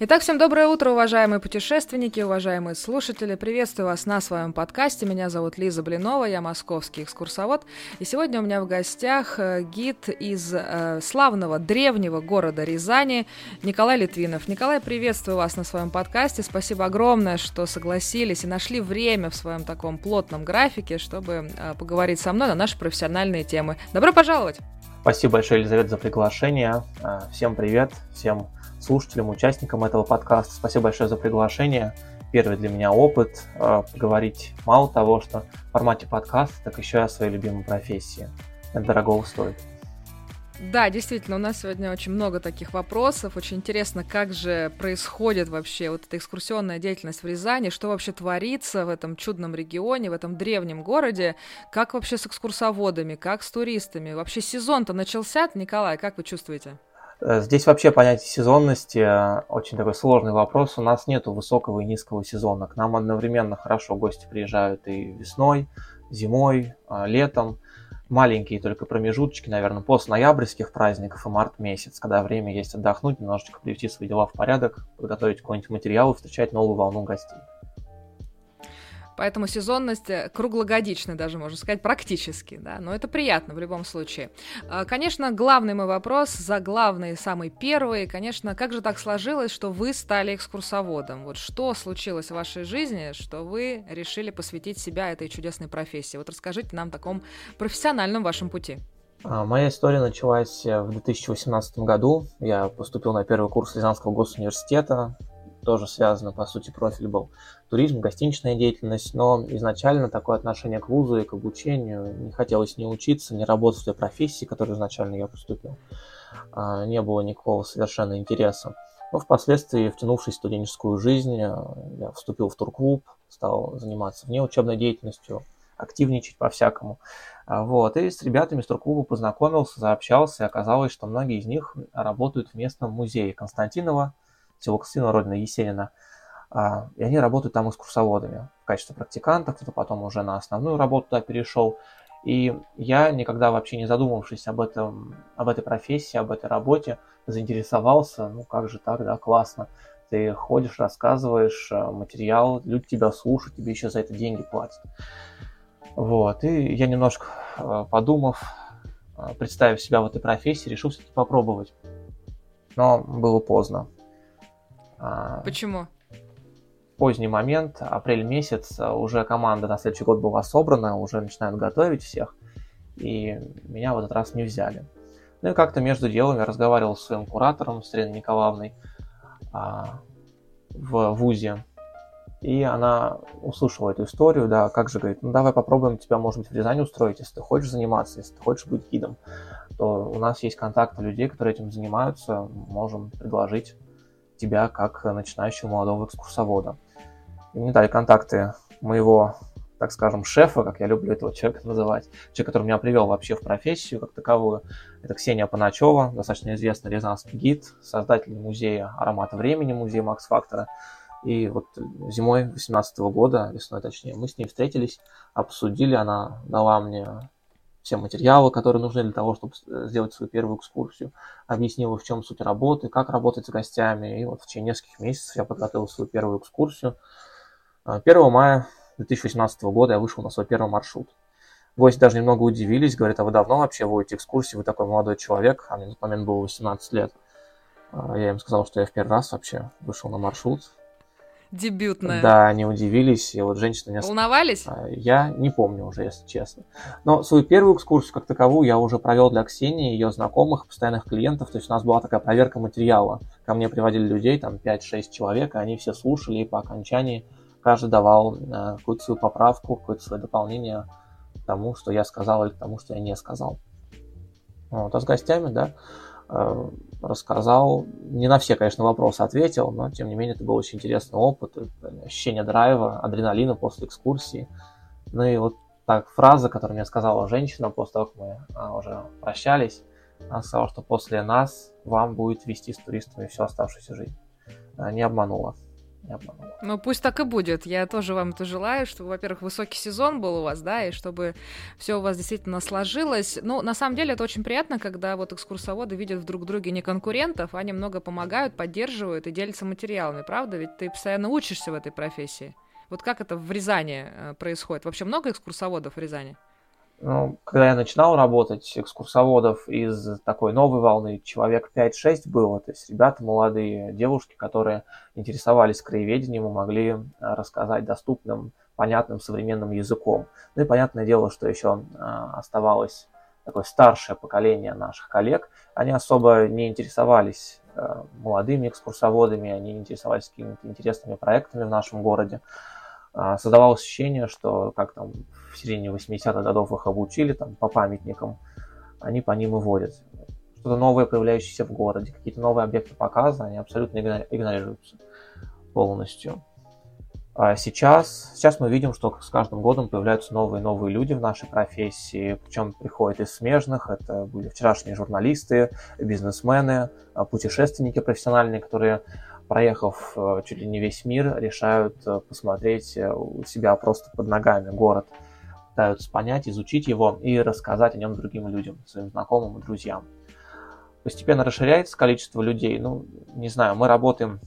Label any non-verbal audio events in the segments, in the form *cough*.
Итак, всем доброе утро, уважаемые путешественники, уважаемые слушатели. Приветствую вас на своем подкасте. Меня зовут Лиза Блинова, я московский экскурсовод. И сегодня у меня в гостях э, гид из э, славного древнего города Рязани Николай Литвинов. Николай, приветствую вас на своем подкасте. Спасибо огромное, что согласились и нашли время в своем таком плотном графике, чтобы э, поговорить со мной на наши профессиональные темы. Добро пожаловать! Спасибо большое, Елизавета, за приглашение. Э, всем привет, всем слушателям, участникам этого подкаста. Спасибо большое за приглашение. Первый для меня опыт э, поговорить мало того, что в формате подкаста, так еще и о своей любимой профессии. Это дорого стоит. Да, действительно, у нас сегодня очень много таких вопросов. Очень интересно, как же происходит вообще вот эта экскурсионная деятельность в Рязани, что вообще творится в этом чудном регионе, в этом древнем городе, как вообще с экскурсоводами, как с туристами. Вообще сезон-то начался, Николай, как вы чувствуете? Э, здесь вообще понятие сезонности э, очень такой сложный вопрос. У нас нету высокого и низкого сезона. К нам одновременно хорошо гости приезжают и весной, зимой, э, летом. Маленькие только промежуточки, наверное, после ноябрьских праздников и март месяц, когда время есть отдохнуть, немножечко привести свои дела в порядок, подготовить какой-нибудь материал и встречать новую волну гостей. Поэтому сезонность э, круглогодичная даже, можно сказать, практически, да, но это приятно в любом случае. А, конечно, главный мой вопрос, за главный, самый первый, конечно, как же так сложилось, что вы стали экскурсоводом? Вот что случилось в вашей жизни, что вы решили посвятить себя этой чудесной профессии? Вот расскажите нам о таком профессиональном вашем пути. А, моя история началась э, в 2018 году. Я поступил на первый курс Рязанского госуниверситета тоже связано, по сути, профиль был туризм, гостиничная деятельность, но изначально такое отношение к вузу и к обучению не хотелось не учиться, не работать в той профессии, которую изначально я поступил. А, не было никакого совершенно интереса. Но впоследствии, втянувшись в студенческую жизнь, э, я вступил в турклуб, стал заниматься внеучебной деятельностью, активничать по-всякому. А, вот. И с ребятами из турклуба познакомился, заобщался, и оказалось, что многие из них работают в местном музее Константинова, село Костина, родина Есенина. А, и они работают там экскурсоводами в качестве практикантов, кто-то потом уже на основную работу туда перешел. И я никогда вообще не задумывавшись об, этом, об этой профессии, об этой работе, заинтересовался, ну как же так, да, классно. Ты ходишь, рассказываешь э, материал, люди тебя слушают, тебе еще за это деньги платят. Вот, и я немножко э, подумав, э, представив себя в этой профессии, решил все-таки попробовать. Но было поздно. А, Почему? Поздний момент, апрель месяц, а, уже команда на следующий год была собрана, уже начинают готовить всех, и меня в этот раз не взяли. Ну и как-то между делами я разговаривал с своим куратором, с Ириной Николаевной, а, в ВУЗе, и она услышала эту историю, да, как же, говорит, ну давай попробуем тебя, может быть, в Рязани устроить, если ты хочешь заниматься, если ты хочешь быть гидом, то у нас есть контакты людей, которые этим занимаются, можем предложить тебя как начинающего молодого экскурсовода. И мне дали контакты моего, так скажем, шефа, как я люблю этого человека называть, человек, который меня привел вообще в профессию как таковую. Это Ксения Паначева, достаточно известный рязанский гид, создатель музея аромата времени, музея Макс Фактора. И вот зимой 2018 года, весной точнее, мы с ней встретились, обсудили, она дала мне все материалы, которые нужны для того, чтобы э, сделать свою первую экскурсию, объяснила, в чем суть работы, как работать с гостями, и вот в течение нескольких месяцев я подготовил свою первую экскурсию. 1 а, мая 2018 года я вышел на свой первый маршрут. Гости даже немного удивились, говорят, а вы давно вообще водите экскурсии, вы такой молодой человек, а мне на тот момент было 18 лет. А, я им сказал, что я в первый раз вообще вышел на маршрут, дебютная. Да, они удивились, и вот женщина... Не... Волновались? А, я не помню уже, если честно. Но свою первую экскурсию как таковую я уже провел для Ксении, ее знакомых, постоянных клиентов, то есть у нас была такая проверка материала. Ко мне приводили людей, там 5-6 человек, и они все слушали, и по окончании каждый давал э, какую-то свою поправку, какое-то свое дополнение к тому, что я сказал или к тому, что я не сказал. Вот, а с гостями, да, рассказал. Не на все, конечно, вопросы ответил, но, тем не менее, это был очень интересный опыт, ощущение драйва, адреналина после экскурсии. Ну и вот так фраза, которую мне сказала женщина после того, как мы а, уже прощались, она сказала, что после нас вам будет вести с туристами всю оставшуюся жизнь. Не обманула. Не обманула. Ну, пусть так и будет. Я тоже вам это желаю, чтобы, во-первых, высокий сезон был у вас, да, и чтобы все у вас действительно сложилось. Ну, на самом деле, это очень приятно, когда вот экскурсоводы видят в друг друге не конкурентов, а они много помогают, поддерживают и делятся материалами, правда? Ведь ты постоянно учишься в этой профессии. Вот как это в Рязани э, происходит? Вообще много экскурсоводов в Рязани? Ну, когда я начинал работать, экскурсоводов из такой новой волны человек 5-6 было. То есть ребята молодые, девушки, которые интересовались краеведением и могли э, рассказать доступным, понятным, современным языком. Ну и понятное дело, что еще э, оставалось такое старшее поколение наших коллег. Они особо не интересовались молодыми экскурсоводами, они интересовались какими-то интересными проектами в нашем городе. А, создавалось ощущение, что как там в середине 80-х годов их обучили там по памятникам, они по ним и водят. Что-то новое, появляющееся в городе, какие-то новые объекты показа, они абсолютно игнорируются полностью. А сейчас, сейчас мы видим, что с каждым годом появляются новые и новые люди в нашей профессии, причем приходят из смежных, это были вчерашние журналисты, бизнесмены, а, путешественники профессиональные, которые проехав э, чуть ли не весь мир, решают э, посмотреть э, у себя просто под ногами город, пытаются понять, изучить его и рассказать о нем другим людям, своим знакомым и друзьям. Постепенно расширяется количество людей. Ну, не знаю, мы работаем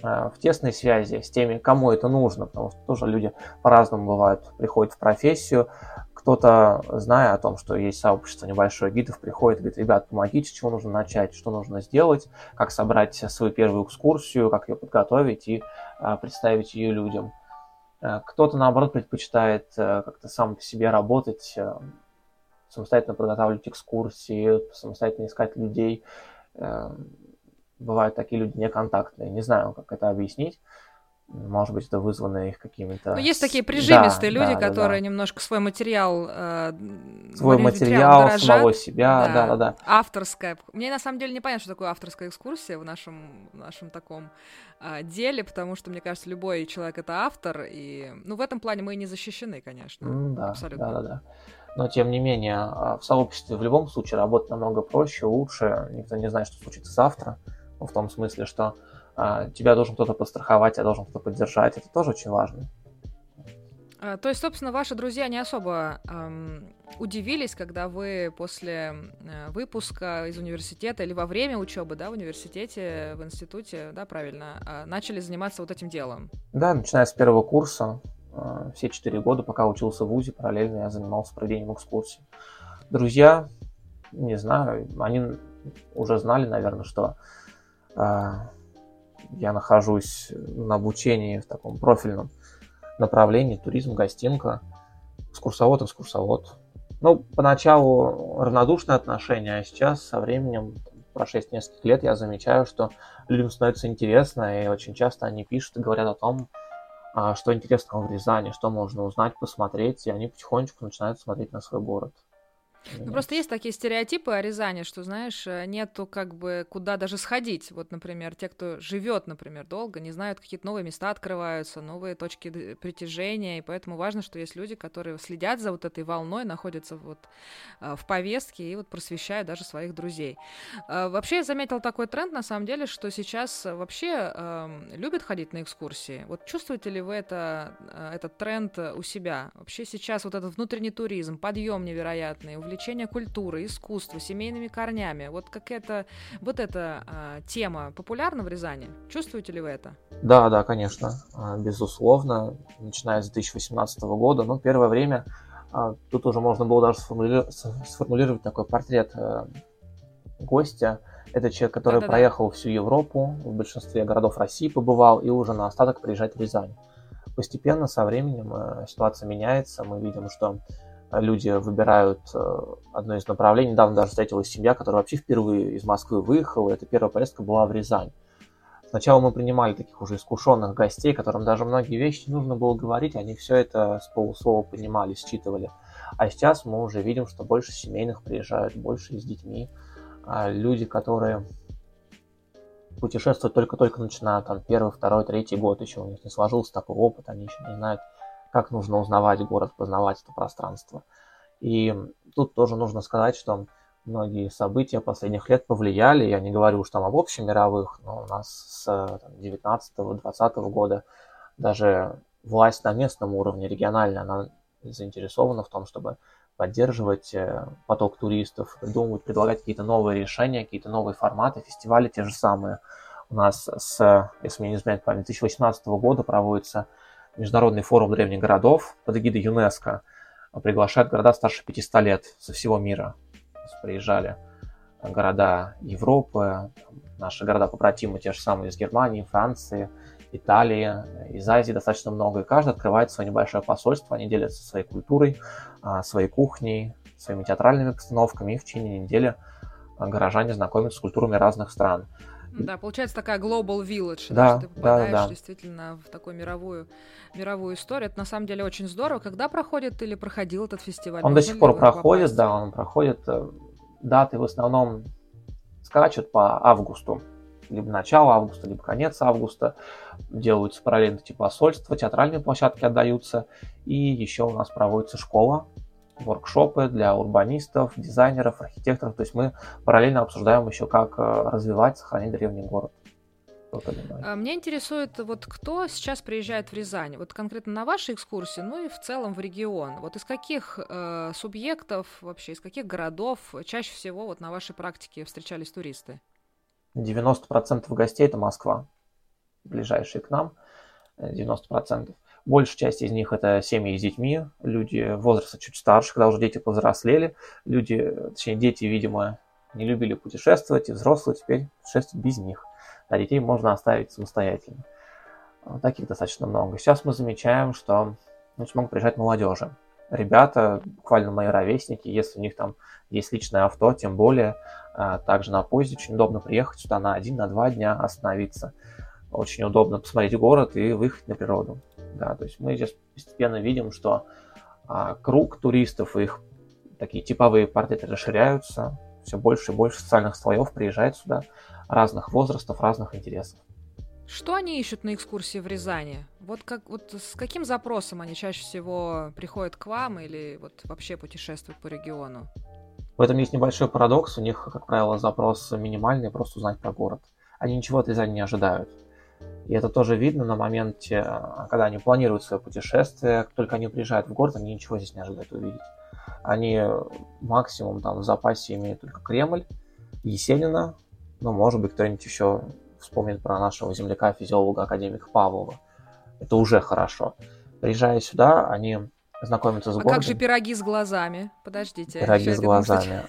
в тесной связи с теми, кому это нужно, потому что тоже люди по-разному бывают, приходят в профессию, кто-то, зная о том, что есть сообщество небольшое гидов, приходит и говорит, ребят, помогите, с чего нужно начать, что нужно сделать, как собрать свою первую экскурсию, как ее подготовить и а, представить ее людям. А, кто-то, наоборот, предпочитает а, как-то сам по себе работать, а, самостоятельно подготавливать экскурсии, самостоятельно искать людей. Бывают такие люди неконтактные, не знаю, как это объяснить. Может быть, это вызвано их какими-то... Ну, есть такие прижимистые да, люди, да, которые да, немножко свой материал... Э, свой материал, дорожат. самого себя, да-да-да. Авторская. Мне на самом деле не понятно, что такое авторская экскурсия в нашем, в нашем таком э, деле, потому что, мне кажется, любой человек — это автор, и... Ну, в этом плане мы и не защищены, конечно. Mm, да, абсолютно. Да-да-да. Но, тем не менее, а, в сообществе в любом случае работать намного проще, лучше. Никто не знает, что случится завтра. Ну, в том смысле, что тебя должен кто-то подстраховать, тебя должен кто-то поддержать. Это тоже очень важно. А, то есть, собственно, ваши друзья не особо эм, удивились, когда вы после э, выпуска из университета или во время учебы, да, в университете, в институте, да, правильно, э, начали заниматься вот этим делом? Да, начиная с первого курса, э, все четыре года, пока учился в ВУЗе, параллельно я занимался проведением экскурсий. Друзья, не знаю, они уже знали, наверное, что я нахожусь на обучении в таком профильном направлении, туризм, гостинка, экскурсовод, экскурсовод. Ну, поначалу равнодушное отношение, а сейчас со временем, прошесть несколько лет, я замечаю, что людям становится интересно, и очень часто они пишут и говорят о том, а, что интересного в Рязани, что можно узнать, посмотреть, и они потихонечку начинают смотреть на свой город. Ну, просто есть такие стереотипы о Рязани, что, знаешь, э, нету как бы куда даже сходить. Вот, например, те, кто живет, например, долго, не знают, какие-то новые места открываются, новые точки притяжения, и поэтому важно, что есть люди, которые следят за вот этой волной, находятся вот э, в повестке и вот просвещают даже своих друзей. Э, вообще, я заметил такой тренд, на самом деле, что сейчас вообще э, любят ходить на экскурсии. Вот чувствуете ли вы это, этот тренд у себя? Вообще сейчас вот этот внутренний туризм, подъем невероятный, увлечение культурой, искусством, семейными корнями. Вот как это, вот эта а, тема популярна в Рязани? Чувствуете ли вы это? Да, да, конечно, а, безусловно. Начиная с 2018 года, ну, первое время а, тут уже можно было даже сформулировать, сформулировать такой портрет э, гостя. Это человек, который Да-да-да. проехал всю Европу, в большинстве городов России побывал и уже на остаток приезжает в Рязань. Постепенно, со временем, э, ситуация меняется. Мы видим, что люди выбирают э, одно из направлений. Недавно даже встретилась семья, которая вообще впервые из Москвы выехала. Эта первая поездка была в Рязань. Сначала мы принимали таких уже искушенных гостей, которым даже многие вещи нужно было говорить, они все это с полуслова понимали, считывали. А сейчас мы уже видим, что больше семейных приезжают, больше с детьми. А люди, которые путешествуют только-только начинают, там, первый, второй, третий год еще у них не сложился такой опыт, они еще не знают, как нужно узнавать город, познавать это пространство. И тут тоже нужно сказать, что многие события последних лет повлияли. Я не говорю уж там об общемировых, но у нас с 19-20 года даже власть на местном уровне, региональная, она заинтересована в том, чтобы поддерживать э, поток туристов, придумывать, предлагать какие-то новые решения, какие-то новые форматы, фестивали те же самые. У нас с, если мне не изменяет память, 2018 года проводится Международный форум древних городов под эгидой ЮНЕСКо. Приглашают города старше 500 лет со всего мира. Приезжали города Европы, наши города побратимы, те же самые из Германии, Франции, Италии, из Азии достаточно много. И каждый открывает свое небольшое посольство, они делятся своей культурой, а, своей кухней, своими театральными постановками, и в течение недели горожане знакомятся с культурами разных стран. Да, получается такая global village, да, да, ты попадаешь да, да. действительно в такую мировую, мировую историю. Это на самом деле очень здорово. Когда проходит или проходил этот фестиваль? Он Можно до сих пор проходит, попасть? да, он проходит. Э, даты в основном скачут по августу. Либо начало августа, либо конец августа. Делаются параллельно эти посольства, театральные площадки отдаются. И еще у нас проводится школа воркшопы для урбанистов, дизайнеров, архитекторов. То есть мы параллельно обсуждаем еще, как э, развивать, сохранить древний город. А, меня интересует, вот кто сейчас приезжает в Рязань, вот конкретно на вашей экскурсии, ну и в целом в регион. Вот из каких э, субъектов вообще, из каких городов чаще всего вот на вашей практике встречались туристы? 90% гостей это Москва, ближайшие к нам, 90%. Большая часть из них это семьи с детьми, люди возраста чуть старше, когда уже дети повзрослели. Люди, точнее, дети, видимо, не любили путешествовать, и взрослые теперь путешествуют без них. А детей можно оставить самостоятельно. Таких достаточно много. Сейчас мы замечаем, что очень много приезжает молодежи. Ребята, буквально мои ровесники, если у них там есть личное авто, тем более, а, также на поезде очень удобно приехать сюда на один, на два дня, остановиться. Очень удобно посмотреть город и выехать на природу. Да, то есть мы здесь постепенно видим, что а, круг туристов и их такие типовые портреты расширяются, все больше и больше социальных слоев приезжает сюда, разных возрастов, разных интересов. Что они ищут на экскурсии в Рязани? Вот, как, вот с каким запросом они чаще всего приходят к вам или вот вообще путешествуют по региону? В этом есть небольшой парадокс. У них, как правило, запрос минимальный, просто узнать про город. Они ничего от Рязани не ожидают. И это тоже видно на моменте, когда они планируют свое путешествие, как только они приезжают в город, они ничего здесь не ожидают увидеть. Они максимум там в запасе имеют только Кремль, Есенина, ну, может быть, кто-нибудь еще вспомнит про нашего земляка, физиолога, академика Павлова. Это уже хорошо. Приезжая сюда, они знакомятся с а городом. А как же пироги с глазами? Подождите. Пироги с глазами.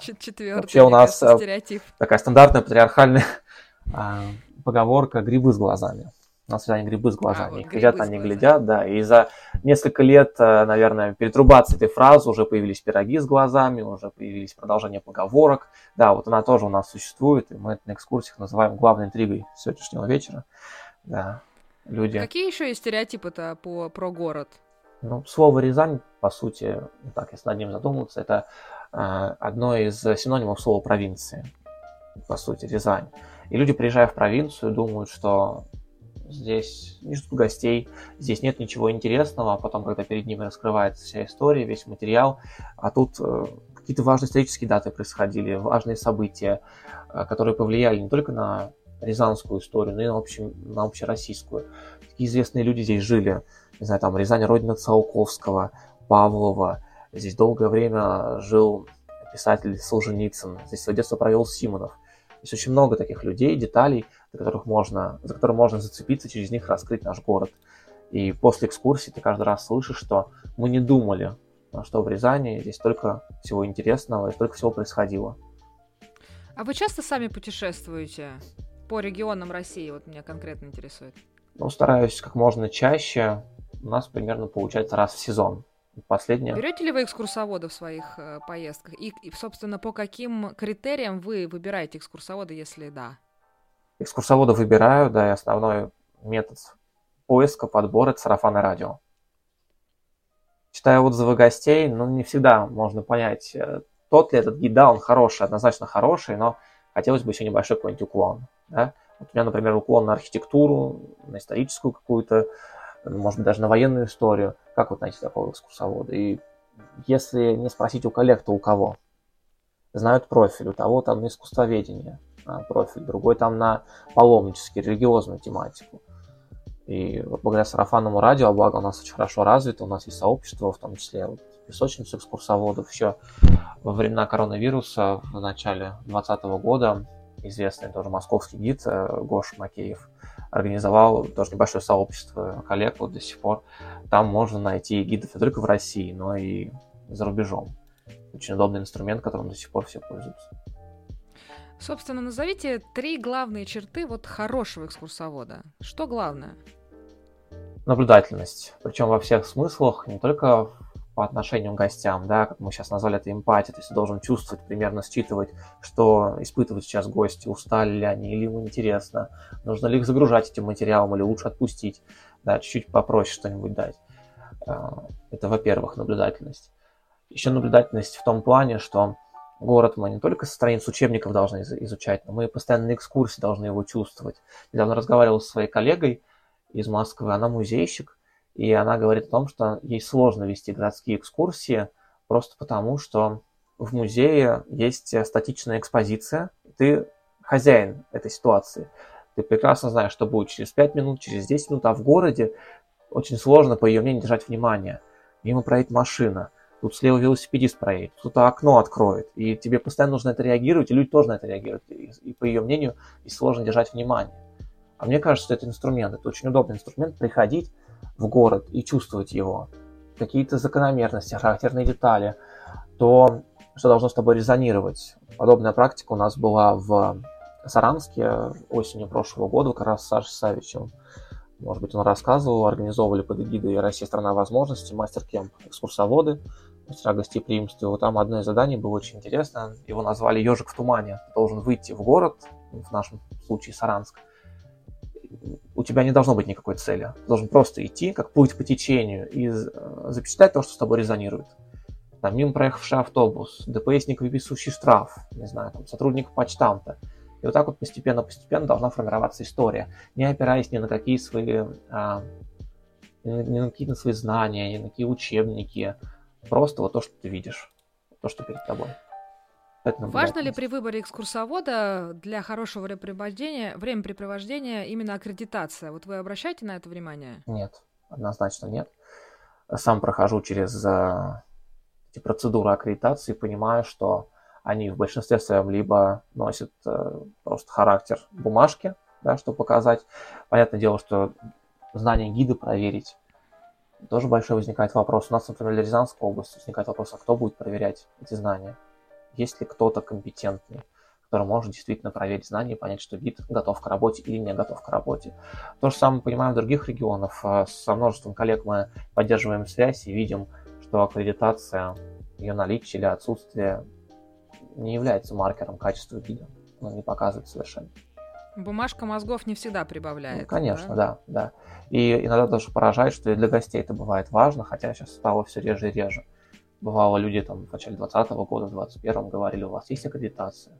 Четвертый. Вообще у нас э, стереотип. такая стандартная патриархальная *laughs* а, поговорка «грибы с глазами». У нас всегда грибы с глазами. А, вот глядят, они глядят, да. И за несколько лет, э, наверное, перетрубации этой фразы уже появились пироги с глазами, уже появились продолжения поговорок. Да, вот она тоже у нас существует, и мы это на экскурсиях называем главной интригой сегодняшнего вечера. Да, люди... Какие еще есть стереотипы-то по, про город? Ну, слово «Рязань», по сути, так, если над ним задуматься, это э, одно из синонимов слова «провинции». По сути, Рязань. И люди, приезжая в провинцию, думают, что здесь не ждут гостей, здесь нет ничего интересного, а потом, когда перед ними раскрывается вся история, весь материал, а тут э, какие-то важные исторические даты происходили, важные события, э, которые повлияли не только на рязанскую историю, но и на, общем, на общероссийскую. Такие известные люди здесь жили, не знаю, там Рязань, родина Циолковского, Павлова, здесь долгое время жил писатель Солженицын, здесь свое детство провел Симонов. Есть очень много таких людей, деталей, за которых можно, за которые можно зацепиться, через них раскрыть наш город. И после экскурсии ты каждый раз слышишь, что мы не думали, что в Рязани здесь столько всего интересного и столько всего происходило. А вы часто сами путешествуете по регионам России? Вот меня конкретно интересует. Ну, стараюсь как можно чаще. У нас примерно получается раз в сезон. Последнее. Берете ли вы экскурсовода в своих э, поездках? И, и, собственно, по каким критериям вы выбираете экскурсовода, если да? Экскурсовода выбираю, да, и основной метод поиска, подбора – это сарафанное радио. Читая отзывы гостей, ну, не всегда можно понять, э, тот ли этот гид, да, он хороший, однозначно хороший, но хотелось бы еще небольшой какой-нибудь уклон, да. Вот у меня, например, уклон на архитектуру, на историческую какую-то, может быть, даже на военную историю. Как вот найти такого экскурсовода? И если не спросить у коллег, то у кого? знают профиль. У того там на искусствоведение а, профиль, другой там на паломнический, религиозную тематику. И благодаря сарафанному радио, благо у нас очень хорошо развито, у нас есть сообщество, в том числе вот, песочницу экскурсоводов. Еще во времена коронавируса в начале 2020 года известный тоже московский гид э, Гош Макеев организовал тоже небольшое сообщество коллег вот до сих пор. Там можно найти гидов не только в России, но и за рубежом. Очень удобный инструмент, которым до сих пор все пользуются. Собственно, назовите три главные черты вот хорошего экскурсовода. Что главное? Наблюдательность. Причем во всех смыслах, не только по отношению к гостям, да, как мы сейчас назвали это эмпатия, то есть ты должен чувствовать, примерно считывать, что испытывают сейчас гости, устали ли они, или им интересно, нужно ли их загружать этим материалом, или лучше отпустить, да, чуть-чуть попроще что-нибудь дать. А, это, во-первых, наблюдательность. Еще наблюдательность в том плане, что город мы не только со страниц учебников должны изучать, но мы постоянно на экскурсии должны его чувствовать. Недавно разговаривал со своей коллегой из Москвы, она музейщик, и она говорит о том, что ей сложно вести городские экскурсии, просто потому что в музее есть статичная экспозиция, ты хозяин этой ситуации. Ты прекрасно знаешь, что будет через 5 минут, через 10 минут, а в городе очень сложно, по ее мнению, держать внимание. Мимо проедет машина, тут слева велосипедист проедет, кто-то окно откроет, и тебе постоянно нужно это реагировать, и люди тоже на это реагируют, и, и по ее мнению, и сложно держать внимание. А мне кажется, что это инструмент, это очень удобный инструмент приходить, в город и чувствовать его, какие-то закономерности, характерные детали, то, что должно с тобой резонировать. Подобная практика у нас была в Саранске осенью прошлого года, как раз с Сашей Савичем. Может быть, он рассказывал, организовывали под эгидой «Россия – страна возможностей», мастер-кемп «Экскурсоводы», мастера гостеприимства. Вот там одно из заданий было очень интересно. Его назвали «Ежик в тумане». Должен выйти в город, в нашем случае Саранск, у тебя не должно быть никакой цели. Ты должен просто идти, как плыть по течению, и э, запечатлять то, что с тобой резонирует. Там, мимо проехавший автобус, ДПСник, выписывающий штраф, не знаю, там, сотрудник почтамта. И вот так вот постепенно-постепенно должна формироваться история, не опираясь ни на какие свои, а, ни на какие свои знания, ни на какие учебники. Просто вот то, что ты видишь, то, что перед тобой. Важно ли при выборе экскурсовода для хорошего времяпрепровождения, времяпрепровождения именно аккредитация? Вот вы обращаете на это внимание? Нет, однозначно нет. Сам прохожу через э, эти процедуры аккредитации, понимаю, что они в большинстве своем либо носят э, просто характер бумажки, да, чтобы показать. Понятное дело, что знание гида проверить тоже большой возникает вопрос. У нас, например, в Рязанской области возникает вопрос, а кто будет проверять эти знания? Есть ли кто-то компетентный, который может действительно проверить знания и понять, что гид готов к работе или не готов к работе. То же самое понимаем в других регионах. А, со множеством коллег мы поддерживаем связь и видим, что аккредитация, ее наличие или отсутствие не является маркером качества гида. Он не показывает совершенно. Бумажка мозгов не всегда прибавляет. Ну, конечно, да? да, да. И иногда даже поражает, что и для гостей это бывает важно, хотя сейчас стало все реже и реже. Бывало, люди там в начале 2020 года, в 2021 говорили, у вас есть аккредитация?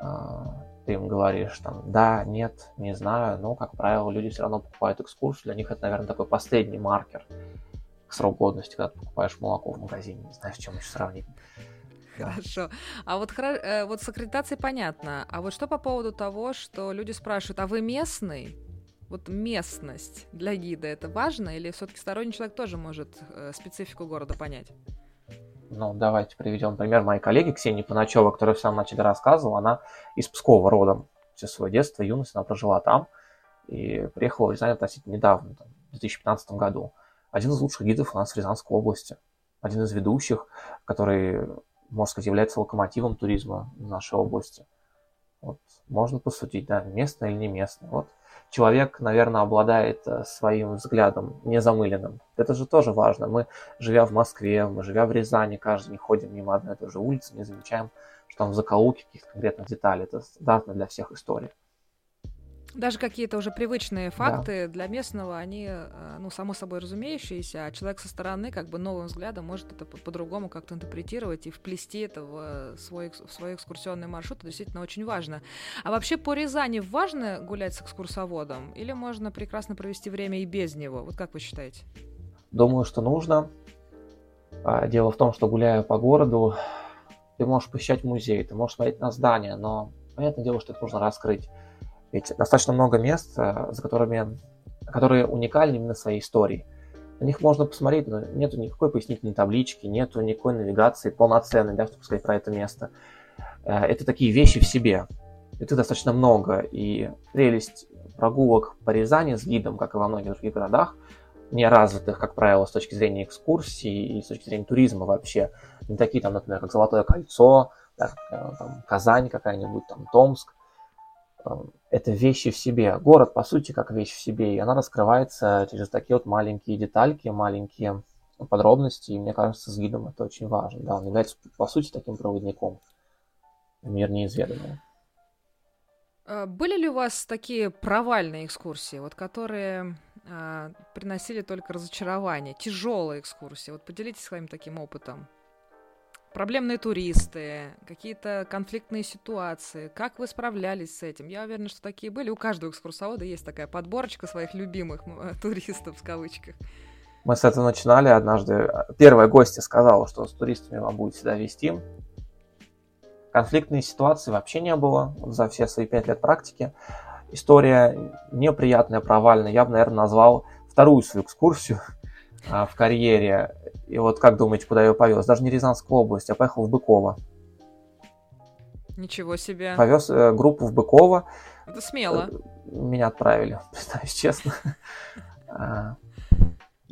А, ты им говоришь там, да, нет, не знаю, но, как правило, люди все равно покупают экскурсию, для них это, наверное, такой последний маркер к срок годности, когда ты покупаешь молоко в магазине, не знаю, с чем еще сравнить. Хорошо. А вот, э, вот с аккредитацией понятно. А вот что по поводу того, что люди спрашивают, а вы местный? Вот местность для гида это важно или все-таки сторонний человек тоже может э, специфику города понять? Ну, давайте приведем пример моей коллеги Ксении Паначева, которая в самом начале рассказывала. Она из Пскова родом. Все свое детство, юность она прожила там и приехала в Рязань относительно недавно, там, в 2015 году. Один из лучших гидов у нас в Рязанской области. Один из ведущих, который, можно сказать, является локомотивом туризма в нашей области. Вот. Можно посудить, да, местный или не местный. Вот человек, наверное, обладает э, своим взглядом незамыленным. Это же тоже важно. Мы, живя в Москве, мы, живя в Рязани, каждый день ходим мимо одной и той же улицы, не замечаем, что там в закоулке каких-то конкретных деталей. Это стандартно для всех история. Даже какие-то уже привычные факты да. для местного, они, э, ну, само собой разумеющиеся, а человек со стороны, как бы новым взглядом, может это по-другому как-то интерпретировать и вплести это в свой, в свой экскурсионный маршрут. Это действительно очень важно. А вообще по Рязани важно гулять с экскурсоводом? Или можно прекрасно провести время и без него? Вот как вы считаете? Думаю, что нужно. А, дело в том, что гуляя по городу, ты можешь посещать музей, ты можешь смотреть на здания, но понятное дело, что это нужно раскрыть. Ведь достаточно много мест, э, за которыми, которые уникальны именно своей историей. На них можно посмотреть, но нету никакой пояснительной таблички, нету никакой навигации полноценной, да, чтобы сказать про это место. Э, это такие вещи в себе. Это достаточно много. И прелесть прогулок по Рязани с гидом, как и во многих других городах, не развитых, как правило, с точки зрения экскурсий и с точки зрения туризма вообще. Не такие там, например, как Золотое кольцо, да, э, там, Казань какая-нибудь, там, Томск. Это вещи в себе. Город, по сути, как вещь в себе, и она раскрывается через такие вот маленькие детальки, маленькие подробности, и мне кажется, с гидом это очень важно. Да, он является, по сути, таким проводником в мир неизведанного. Э, были ли у вас такие провальные экскурсии, вот которые э, приносили только разочарование, тяжелые экскурсии? Вот поделитесь своим таким опытом. Проблемные туристы, какие-то конфликтные ситуации. Как вы справлялись с этим? Я уверена, что такие были. У каждого экскурсовода есть такая подборочка своих любимых э, туристов в кавычках. Мы с этого начинали однажды. Первая гостья сказала, что с туристами вам будет всегда вести. Конфликтной ситуации вообще не было за все свои пять лет практики. История неприятная, провальная. Я бы, наверное, назвал вторую свою экскурсию а, в карьере. И вот как думаете, куда я ее повез? Даже не Рязанскую область, я поехал в Быково. Ничего себе. Повез э, группу в Быково. Это смело. Э, меня отправили, *laughs* признаюсь честно. *laughs* А,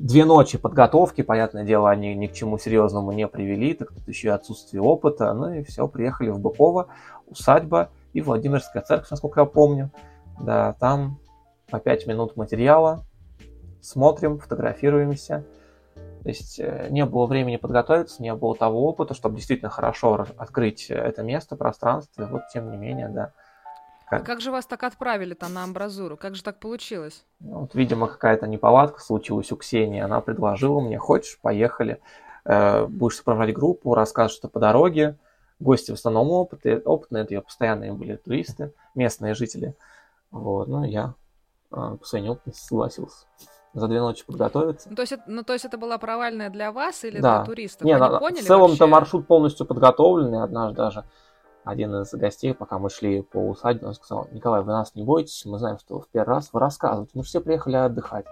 Две ночи подготовки, понятное дело, они ни к чему серьезному не привели, так тут еще и отсутствие опыта. Ну и все, приехали в Быково, усадьба и Владимирская церковь, насколько я помню. Да, там по 5 минут материала, смотрим, фотографируемся. То есть э, не было времени подготовиться, не было того опыта, чтобы действительно хорошо открыть это место, пространство. И вот, тем не менее, да, как? А как же вас так отправили там на амбразуру? Как же так получилось? Ну, вот, видимо, какая-то неполадка случилась у Ксении. Она предложила мне, хочешь, поехали, э, будешь сопровождать группу, расскажешь, что по дороге. Гости в основном опытные, опытные, это ее постоянные были туристы, местные жители. Вот, ну, я э, по своей неопытности согласился за две ночи подготовиться. Ну, то есть, ну, то есть это была провальная для вас или да. для туристов? Не, Вы не поняли в целом-то маршрут полностью подготовленный, однажды даже один из гостей, пока мы шли по усадьбе, он сказал, Николай, вы нас не бойтесь, мы знаем, что в первый раз вы рассказываете, мы все приехали отдыхать.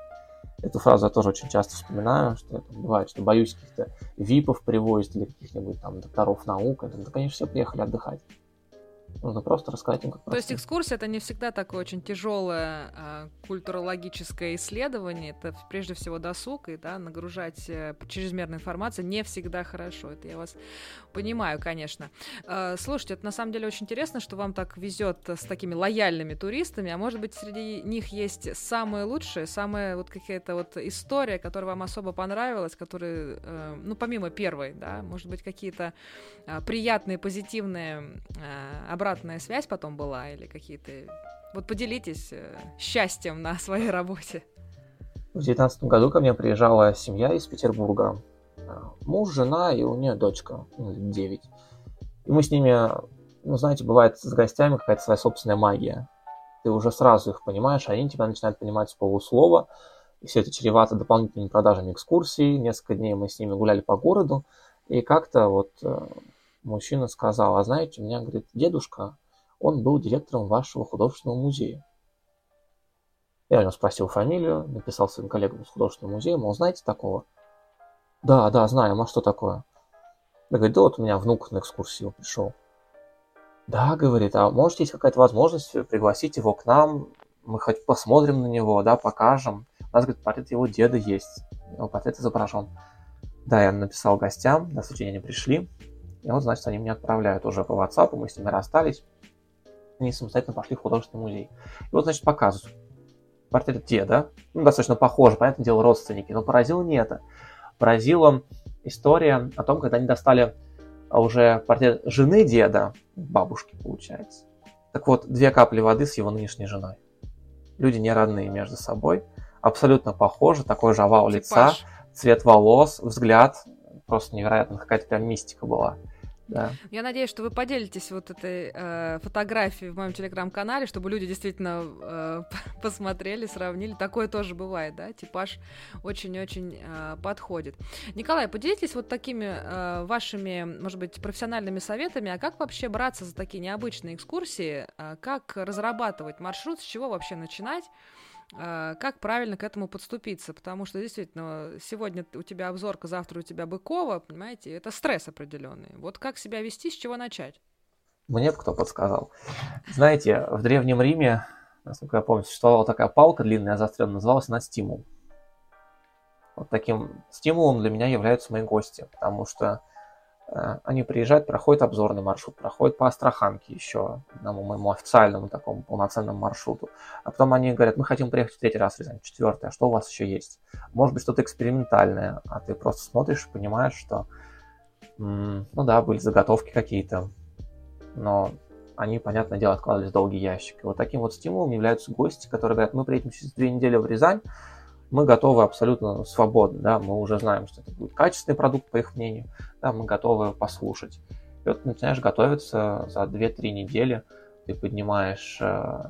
Эту фразу я тоже очень часто вспоминаю, что это бывает, что боюсь каких-то випов привозить или каких-нибудь там докторов наук. Это, да, конечно, все приехали отдыхать. Нужно просто рассказать им, как То есть экскурсия это не всегда такое очень тяжелое а, культурологическое исследование. Это прежде всего досуг, и да, нагружать а, чрезмерной информацией не всегда хорошо. Это я вас понимаю, конечно. А, слушайте, это на самом деле очень интересно, что вам так везет с такими лояльными туристами, а может быть среди них есть самые лучшие, самая вот какая-то вот история, которая вам особо понравилась, которая, э, ну помимо первой, да, может быть какие-то э, приятные, позитивные э, обратная связь потом была или какие-то... Вот поделитесь э, счастьем на своей работе. В 2019 году ко мне приезжала семья из Петербурга. Э, муж, жена и у нее дочка, ну, 9. И мы с ними, ну, знаете, бывает с гостями какая-то своя собственная магия. Ты уже сразу их понимаешь, они тебя начинают понимать с полуслова. И все это чревато дополнительными продажами экскурсий. Несколько дней мы с ними гуляли по городу. И как-то вот э, Мужчина сказал, а знаете, у меня, говорит, дедушка, он был директором вашего художественного музея. Я у него спросил фамилию, написал своим коллегам из художественного музея, мол, знаете такого? Да, да, знаем, а что такое? Я говорю, да вот у меня внук на экскурсию пришел. Да, говорит, а может есть какая-то возможность пригласить его к нам, мы хоть посмотрим на него, да, покажем. У нас, говорит, портрет его деда есть, его портрет изображен. Да, я написал гостям, на день они пришли, и вот, значит, они мне отправляют уже по WhatsApp, мы с ними расстались. Они самостоятельно пошли в художественный музей. И вот, значит, показывают. Портрет деда, ну, достаточно похоже, понятное дело, родственники, но поразило не это. Поразила история о том, когда они достали уже портрет жены деда, бабушки, получается. Так вот, две капли воды с его нынешней женой. Люди не родные между собой, абсолютно похожи, такой же овал Типаж. лица, цвет волос, взгляд, просто невероятно, какая-то прям мистика была. Да. Я надеюсь, что вы поделитесь вот этой э, фотографией в моем телеграм-канале, чтобы люди действительно э, *laughs* посмотрели, сравнили. Такое тоже бывает, да? Типаж очень-очень э, подходит. Николай, поделитесь вот такими э, вашими, может быть, профессиональными советами. А как вообще браться за такие необычные экскурсии? Э, как разрабатывать маршрут? С чего вообще начинать? А, как правильно к этому подступиться, потому что действительно сегодня у тебя обзорка, завтра у тебя Быкова, понимаете, это стресс определенный. Вот как себя вести, с чего начать? Мне кто подсказал. Знаете, в Древнем Риме, насколько я помню, существовала такая палка длинная, заостренная, называлась она стимул. Вот таким стимулом для меня являются мои гости, потому что Э, они приезжают, проходят обзорный маршрут, проходят по Астраханке еще, одному моему официальному такому полноценному маршруту. А потом они говорят, мы хотим приехать в третий раз в Рязань, четвертый, а что у вас еще есть? Может быть, что-то экспериментальное, а ты просто смотришь и понимаешь, что, ну да, были заготовки какие-то, но они, понятное дело, откладывались в долгий ящик. И вот таким вот стимулом являются гости, которые говорят, мы приедем через две недели в Рязань, мы готовы абсолютно свободно, да, мы уже знаем, что это будет качественный продукт, по их мнению, да, мы готовы послушать. И вот начинаешь готовиться за 2-3 недели, ты поднимаешь э,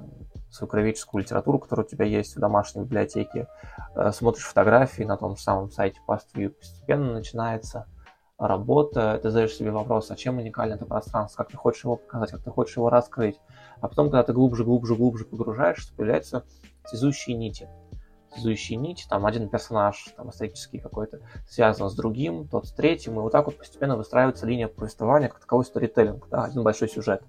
свою кровическую литературу, которая у тебя есть в домашней библиотеке, э, смотришь фотографии на том же самом сайте PastView, постепенно начинается работа, ты задаешь себе вопрос, а чем уникально это пространство, как ты хочешь его показать, как ты хочешь его раскрыть. А потом, когда ты глубже, глубже, глубже погружаешься, появляются связующие нити нити, там один персонаж там, исторический какой-то связан с другим, тот с третьим, и вот так вот постепенно выстраивается линия повествования, как таковой сторителлинг, да, один большой сюжет.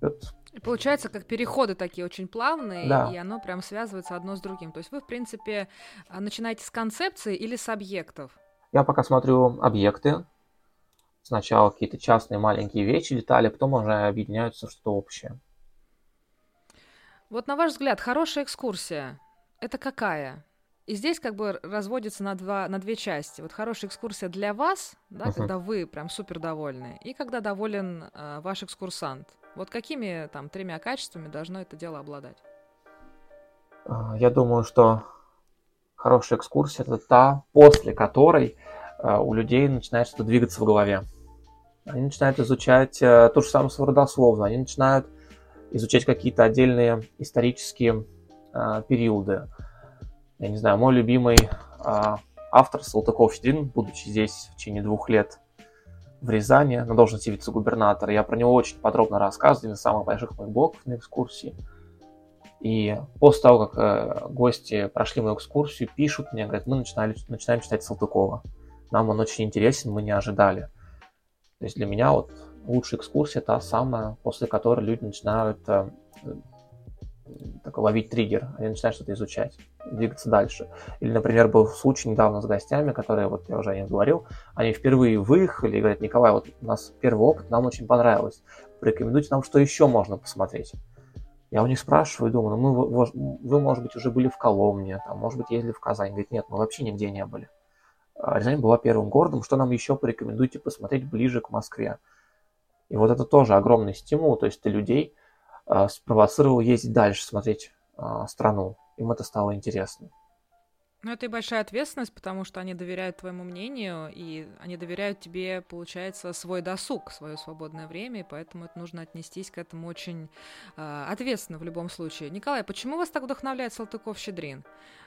И вот и получается, как переходы такие очень плавные, да. и оно прям связывается одно с другим. То есть вы, в принципе, а, начинаете с концепции или с объектов? Я пока смотрю объекты. Сначала какие-то частные маленькие вещи, детали, потом уже объединяются в что-то общее. Вот на ваш взгляд, хорошая экскурсия это какая? И здесь как бы разводится на, два, на две части. Вот хорошая экскурсия для вас, да, uh-huh. когда вы прям супер довольны, и когда доволен э, ваш экскурсант. Вот какими там тремя качествами должно это дело обладать? А, я думаю, что хорошая экскурсия это та, после которой э, у людей начинает что-то двигаться в голове. Они начинают изучать э, ту же самую свою родословную, они начинают изучать какие-то отдельные исторические э, периоды. Я не знаю, мой любимый э, автор Салтыков-Щедрин, будучи здесь в течение двух лет в Рязани на должности вице-губернатора, я про него очень подробно рассказываю, один из самых больших моих блогов на экскурсии. И после того, как э, гости прошли мою экскурсию, пишут мне, говорят, мы начинали, начинаем читать Салтыкова. Нам он очень интересен, мы не ожидали. То есть для меня вот лучшая экскурсия та самая, после которой люди начинают э, так, ловить триггер, они начинают что-то изучать, двигаться дальше. Или, например, был случай недавно с гостями, которые, вот я уже о них говорил, они впервые выехали и говорят, Николай, вот у нас первый опыт, нам очень понравилось, порекомендуйте нам, что еще можно посмотреть. Я у них спрашиваю, думаю, ну мы, вы, может быть, уже были в Коломне, там, может быть, ездили в Казань. Говорит, нет, мы вообще нигде не были. А Рязань была первым городом, что нам еще порекомендуете посмотреть ближе к Москве. И вот это тоже огромный стимул, то есть ты людей а, спровоцировал ездить дальше, смотреть а, страну. Им это стало интересно. Ну, это и большая ответственность, потому что они доверяют твоему мнению, и они доверяют тебе, получается, свой досуг, свое свободное время, и поэтому это нужно отнестись к этому очень э, ответственно в любом случае. Николай, почему вас так вдохновляет Салтыков-Щедрин?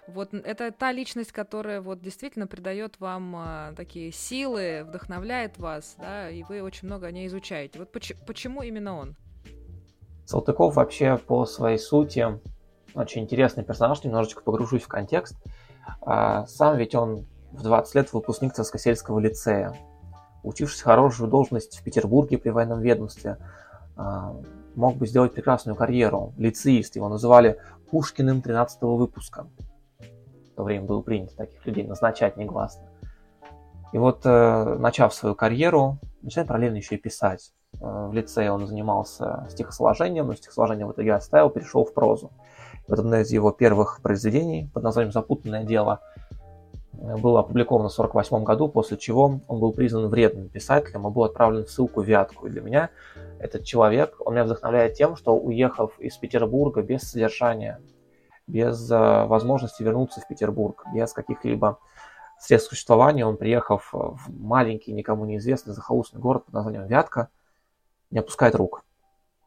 Вот это та личность, которая вот действительно придает вам э, такие силы, вдохновляет вас, да, и вы очень много о ней изучаете. Вот поч- почему именно он? Салтыков вообще по своей сути очень интересный персонаж, немножечко погружусь в контекст. А, сам ведь он в 20 лет выпускник Царскосельского лицея, учившись хорошую должность в Петербурге при военном ведомстве, а, мог бы сделать прекрасную карьеру. Лицеист, его называли Пушкиным 13 выпуска. В то время было принято таких людей назначать негласно. И вот, э, начав свою карьеру, начинает параллельно еще и писать. Э, в лицее он занимался стихосложением, но стихосложение в итоге оставил, перешел в прозу. Вот одно из его первых произведений под названием «Запутанное дело» э, было опубликовано в 1948 году, после чего он был признан вредным писателем и был отправлен в ссылку в Вятку. И для меня этот человек, он меня вдохновляет тем, что уехав из Петербурга без содержания, без э, возможности вернуться в Петербург, без каких-либо средств существования, он, приехав в маленький, никому неизвестный захолустный город под названием Вятка, не опускает рук.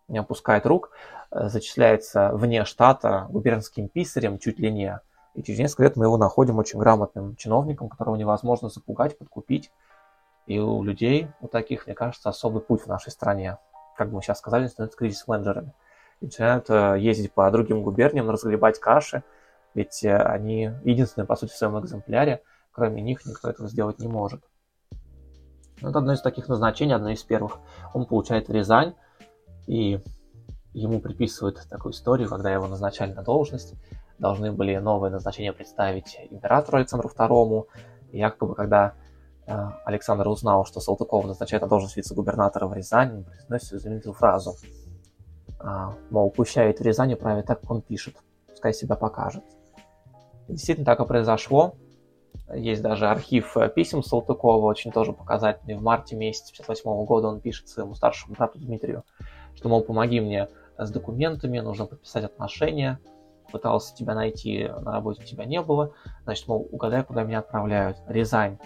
Не опускает рук, э, зачисляется вне штата губернским писарем чуть ли не. И через несколько лет мы его находим очень грамотным чиновником, которого невозможно запугать, подкупить. И у людей, у таких, мне кажется, особый путь в нашей стране. Как мы сейчас сказали, становятся кризис-менеджерами. Начинают э, ездить по другим губерниям, разгребать каши, ведь э, они единственные, по сути, в своем экземпляре, кроме них никто этого сделать не может. Это одно из таких назначений, одно из первых. Он получает Рязань, и ему приписывают такую историю, когда его назначали на должность, должны были новое назначение представить императору Александру II. И якобы, когда э, Александр узнал, что Салтыков назначает на должность вице-губернатора в Рязань, он произносит знаменитую фразу, а, мол, пущает в Рязани правит так, как он пишет, пускай себя покажет. И действительно так и произошло. Есть даже архив э, писем Салтыкова, очень тоже показательный. В марте месяце 1958 года он пишет своему старшему брату Дмитрию, что, мол, помоги мне с документами, нужно подписать отношения. Пытался тебя найти, на работе тебя не было. Значит, мол, угадай, куда меня отправляют. Рязань.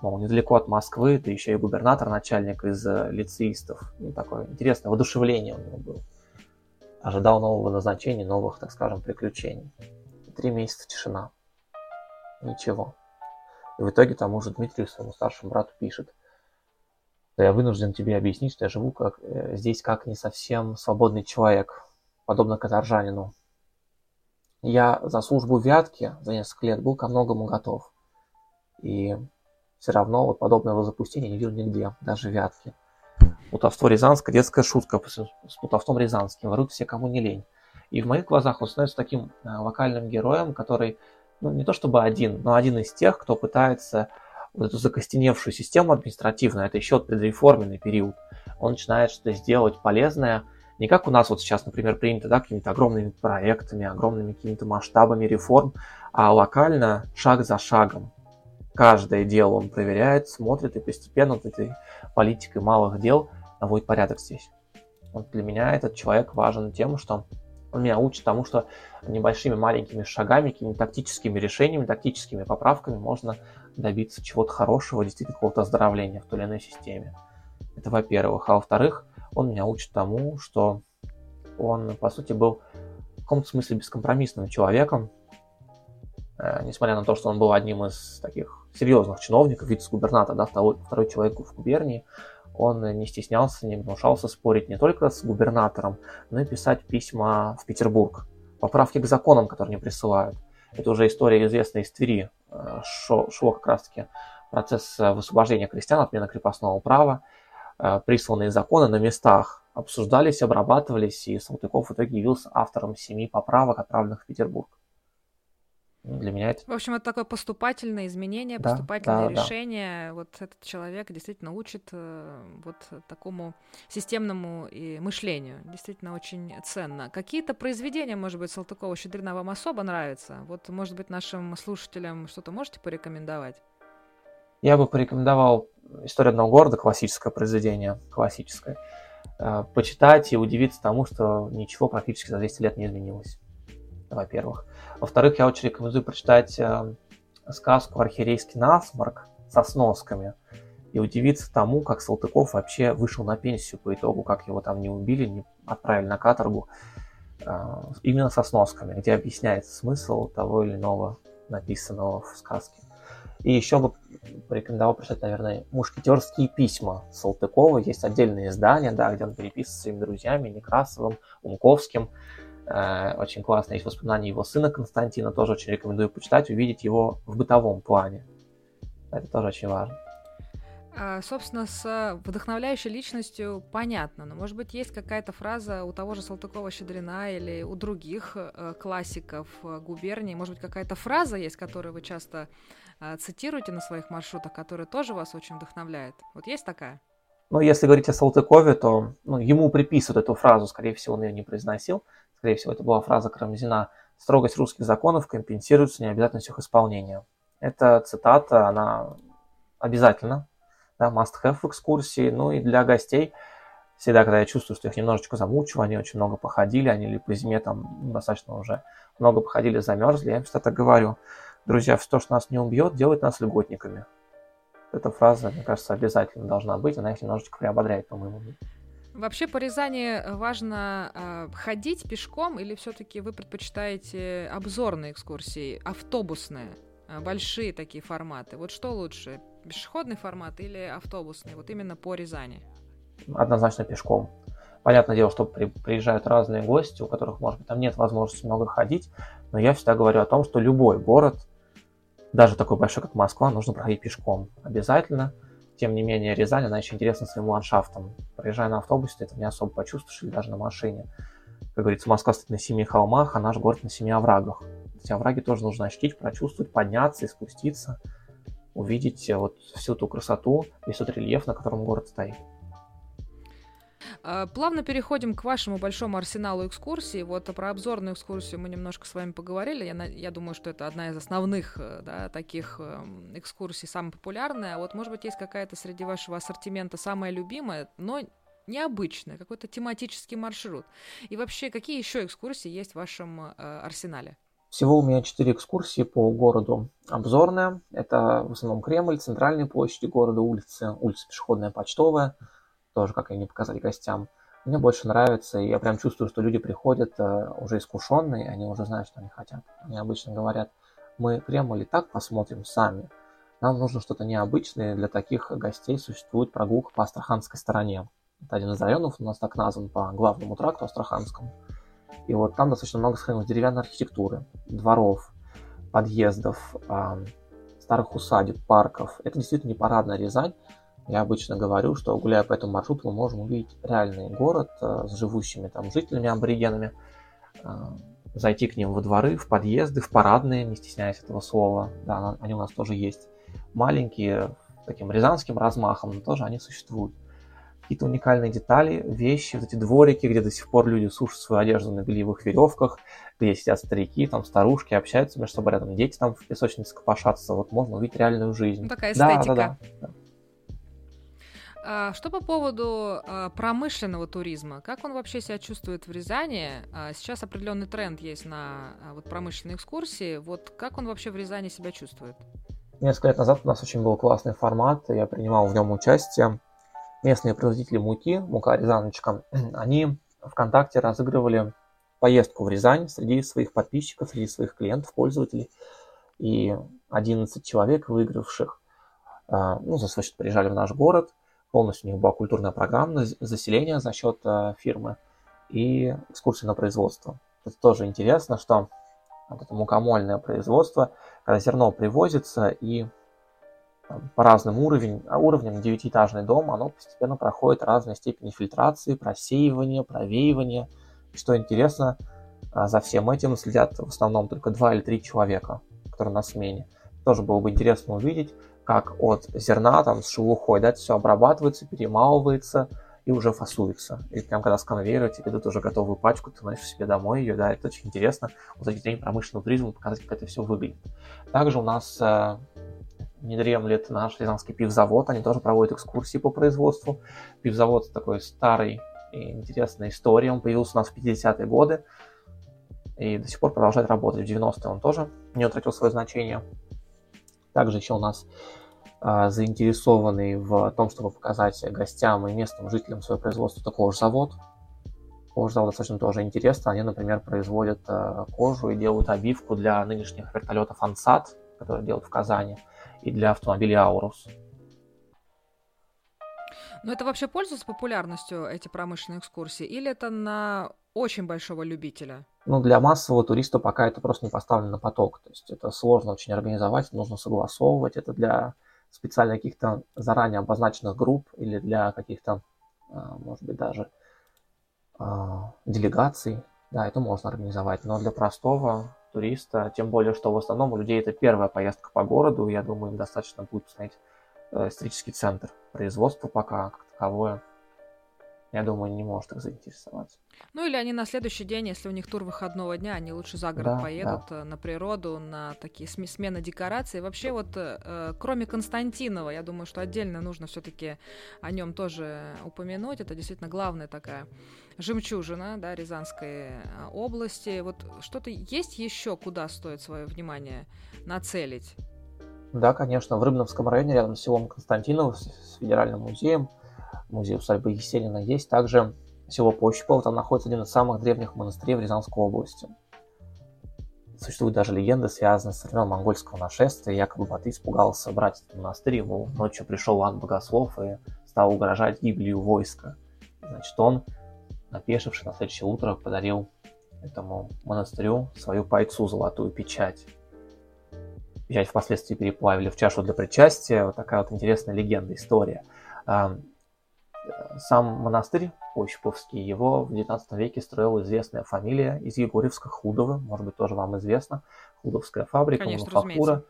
Мол, недалеко от Москвы, ты еще и губернатор, начальник из э, лицеистов. Ну, такое интересное воодушевление у него было. Ожидал нового назначения, новых, так скажем, приключений. Три месяца тишина. Ничего. И в итоге тому же Дмитрию, своему старшему брату, пишет, я вынужден тебе объяснить, что я живу как, э, здесь как не совсем свободный человек, подобно каторжанину. Я за службу в Вятке за несколько лет был ко многому готов. И все равно вот подобного запустения не видел нигде, даже в Вятке. Плутовство Рязанское, детская шутка с плутовством Рязанским, воруют все, кому не лень. И в моих глазах он становится таким э, локальным героем, который ну, не то чтобы один, но один из тех, кто пытается вот эту закостеневшую систему административную, это еще предреформенный период, он начинает что-то сделать полезное, не как у нас вот сейчас, например, принято, да, какими-то огромными проектами, огромными какими-то масштабами реформ, а локально, шаг за шагом. Каждое дело он проверяет, смотрит и постепенно вот этой политикой малых дел наводит порядок здесь. Вот для меня этот человек важен тем, что он меня учит тому, что небольшими маленькими шагами, какими-то тактическими решениями, тактическими поправками можно добиться чего-то хорошего, действительно какого-то оздоровления в той или иной системе. Это во-первых. А во-вторых, он меня учит тому, что он, по сути, был в каком-то смысле бескомпромиссным человеком, э, несмотря на то, что он был одним из таких серьезных чиновников, вице-губернатора, да, второй, второй человек в губернии, он не стеснялся, не гнушался спорить не только с губернатором, но и писать письма в Петербург. Поправки к законам, которые не присылают. Это уже история известная из Твери. Э, шло как раз-таки процесс высвобождения крестьян, отмена крепостного права. Э, присланные законы на местах обсуждались, обрабатывались, и Салтыков в итоге явился автором семи поправок, отправленных в Петербург. Для меня это... В общем, это такое поступательное изменение, да, поступательное да, решение. Да. Вот этот человек действительно учит э, вот такому системному и мышлению. Действительно очень ценно. Какие-то произведения, может быть, Салтыкова-Щедрина вам особо нравятся? Вот, может быть, нашим слушателям что-то можете порекомендовать? Я бы порекомендовал «История одного города», классическое произведение, классическое. Э, почитать и удивиться тому, что ничего практически за 200 лет не изменилось во-первых. Во-вторых, я очень рекомендую прочитать э, сказку «Архиерейский насморк» со сносками и удивиться тому, как Салтыков вообще вышел на пенсию по итогу, как его там не убили, не отправили на каторгу, э, именно со сносками, где объясняется смысл того или иного написанного в сказке. И еще бы порекомендовал прочитать, наверное, «Мушкетерские письма» Салтыкова. Есть отдельные издания, да, где он переписывается с своими друзьями Некрасовым, Умковским. Э, очень классно. Есть воспоминания его сына Константина, тоже очень рекомендую почитать, увидеть его в бытовом плане. Это тоже очень важно. А, собственно, с вдохновляющей личностью понятно, но, может быть, есть какая-то фраза у того же Салтыкова-Щедрина или у других э, классиков э, губернии, может быть, какая-то фраза есть, которую вы часто цитируете на своих маршрутах, которая тоже вас очень вдохновляет? Вот есть такая? Ну, если говорить о Салтыкове, то ну, ему приписывают эту фразу, скорее всего, он ее не произносил. Скорее всего, это была фраза Карамзина «Строгость русских законов компенсируется необязательностью их исполнения». Эта цитата, она обязательно, да, must have в экскурсии, ну и для гостей всегда, когда я чувствую, что их немножечко замучу, они очень много походили, они или по зиме там достаточно уже много походили, замерзли, я им всегда так говорю, Друзья, все, что нас не убьет, делает нас льготниками. Эта фраза, мне кажется, обязательно должна быть, она их немножечко приободряет, по-моему. Вообще по Рязани важно э, ходить пешком или все-таки вы предпочитаете обзорные экскурсии, автобусные, э, большие такие форматы? Вот что лучше, пешеходный формат или автобусный? Вот именно по Рязани. Однозначно пешком. Понятное дело, что при, приезжают разные гости, у которых, может быть, там нет возможности много ходить, но я всегда говорю о том, что любой город даже такой большой, как Москва, нужно проходить пешком обязательно. Тем не менее, Рязань, она еще интересна своим ландшафтом. Проезжая на автобусе, ты это не особо почувствуешь, или даже на машине. Как говорится, Москва стоит на семи холмах, а наш город на семи оврагах. Эти овраги тоже нужно ощутить, прочувствовать, подняться и спуститься, увидеть вот всю ту красоту, весь тот рельеф, на котором город стоит. А, плавно переходим к вашему большому арсеналу экскурсий. Вот про обзорную экскурсию мы немножко с вами поговорили. Я, я думаю, что это одна из основных э, да, таких эм, экскурсий, самая популярная. Вот, может быть, есть какая-то среди вашего ассортимента самая любимая, но необычная, какой-то тематический маршрут. И вообще, какие еще экскурсии есть в вашем э, арсенале? Всего у меня четыре экскурсии по городу. Обзорная – это в основном Кремль, центральные площади города, улицы, улица Пешеходная, Почтовая – тоже, как они показали гостям. Мне больше нравится, и я прям чувствую, что люди приходят э, уже искушенные, они уже знают, что они хотят. Они обычно говорят, мы Кремль и так посмотрим сами. Нам нужно что-то необычное, для таких гостей существует прогулка по Астраханской стороне. Это один из районов, у нас так назван по главному тракту Астраханскому. И вот там достаточно много сохранилось деревянной архитектуры, дворов, подъездов, старых усадеб, парков. Это действительно не парадная Рязань, я обычно говорю, что гуляя по этому маршруту, мы можем увидеть реальный город э, с живущими там жителями, аборигенами, э, зайти к ним во дворы, в подъезды, в парадные, не стесняясь этого слова. Да, они у нас тоже есть. Маленькие, таким рязанским размахом, но тоже они существуют. Какие-то уникальные детали, вещи, вот эти дворики, где до сих пор люди сушат свою одежду на бельевых веревках, где сидят старики, там старушки, общаются между собой рядом, дети там в песочнице копошатся. Вот можно увидеть реальную жизнь. Ну, такая эстетика. Да, да, да. А, что по поводу а, промышленного туризма? Как он вообще себя чувствует в Рязани? А, сейчас определенный тренд есть на вот, промышленные экскурсии. Вот как он вообще в Рязани себя чувствует? Несколько лет назад у нас очень был классный формат, я принимал в нем участие. Местные производители муки, мука Рязаночка, *clears throat* они ВКонтакте разыгрывали поездку в Рязань среди своих подписчиков, среди своих клиентов, пользователей. И 11 человек, выигравших, ну, за свой счет приезжали в наш город – Полностью у них была культурная программа заселения за счет э, фирмы и экскурсии на производство. Это тоже интересно, что вот это мукомольное производство, когда зерно привозится и по разным уровням, а уровням девятиэтажный дом, оно постепенно проходит разные степени фильтрации, просеивания, провеивания. И что интересно, а, за всем этим следят в основном только два или три человека, которые на смене. Тоже было бы интересно увидеть, как от зерна там с шелухой, да, все обрабатывается, перемалывается и уже фасуется. И прям когда с конвейера тебе дают уже готовую пачку, ты носишь себе домой ее, да, это очень интересно. Вот точки зрения промышленного туризма показать, как это все выглядит. Также у нас э, не дремлет наш Рязанский пивзавод, они тоже проводят экскурсии по производству. Пивзавод такой старый и интересная история, он появился у нас в 50-е годы и до сих пор продолжает работать. В 90-е он тоже не утратил свое значение. Также еще у нас заинтересованный в том, чтобы показать гостям и местным жителям свое производство, это кожзавод. Кожзавод достаточно тоже интересно. Они, например, производят а, кожу и делают обивку для нынешних вертолетов Ансат, которые делают в Казани, и для автомобилей Аурус. Но это вообще пользуется популярностью, эти промышленные экскурсии, или это на очень большого любителя? Ну, для массового туриста пока это просто не поставлено на поток. То есть это сложно очень организовать, нужно согласовывать. Это для специально каких-то заранее обозначенных групп или для каких-то, а, может быть, даже а, делегаций. Да, это можно организовать. Но для простого туриста, тем более, что в основном у людей это первая поездка по городу, я думаю, им достаточно будет посмотреть э, исторический центр. Производство пока как таковое я думаю, не может их заинтересовать. Ну или они на следующий день, если у них тур выходного дня, они лучше за город Да, поедут да. э, на природу, на такие сме- смены декораций. Вообще вот, э, э, кроме Константинова, я думаю, что отдельно нужно все-таки о нем тоже упомянуть. Это действительно главная такая жемчужина, да, Рязанской э, области. Вот что-то есть еще, куда стоит свое внимание нацелить? Да, конечно, в Рыбновском районе, рядом с селом Константиново, с, с федеральным музеем, музей усадьбы Еселина, есть также село Пощепово, там находится один из самых древних монастырей в Рязанской области. Существует даже легенда, связанная с времен монгольского нашествия. Якобы Батый испугался брать этот монастырь, ему ночью пришел Ан Богослов и стал угрожать гибелью войска. Значит, он, напешивший на следующее утро, подарил этому монастырю свою пайцу, золотую печать. Печать впоследствии переплавили в чашу для причастия. Вот такая вот интересная легенда, история. Сам монастырь Ощеповский, его в 19 веке строила известная фамилия из Егорьевска Худовы, может быть, тоже вам известно. Худовская фабрика, Конечно, мануфактура.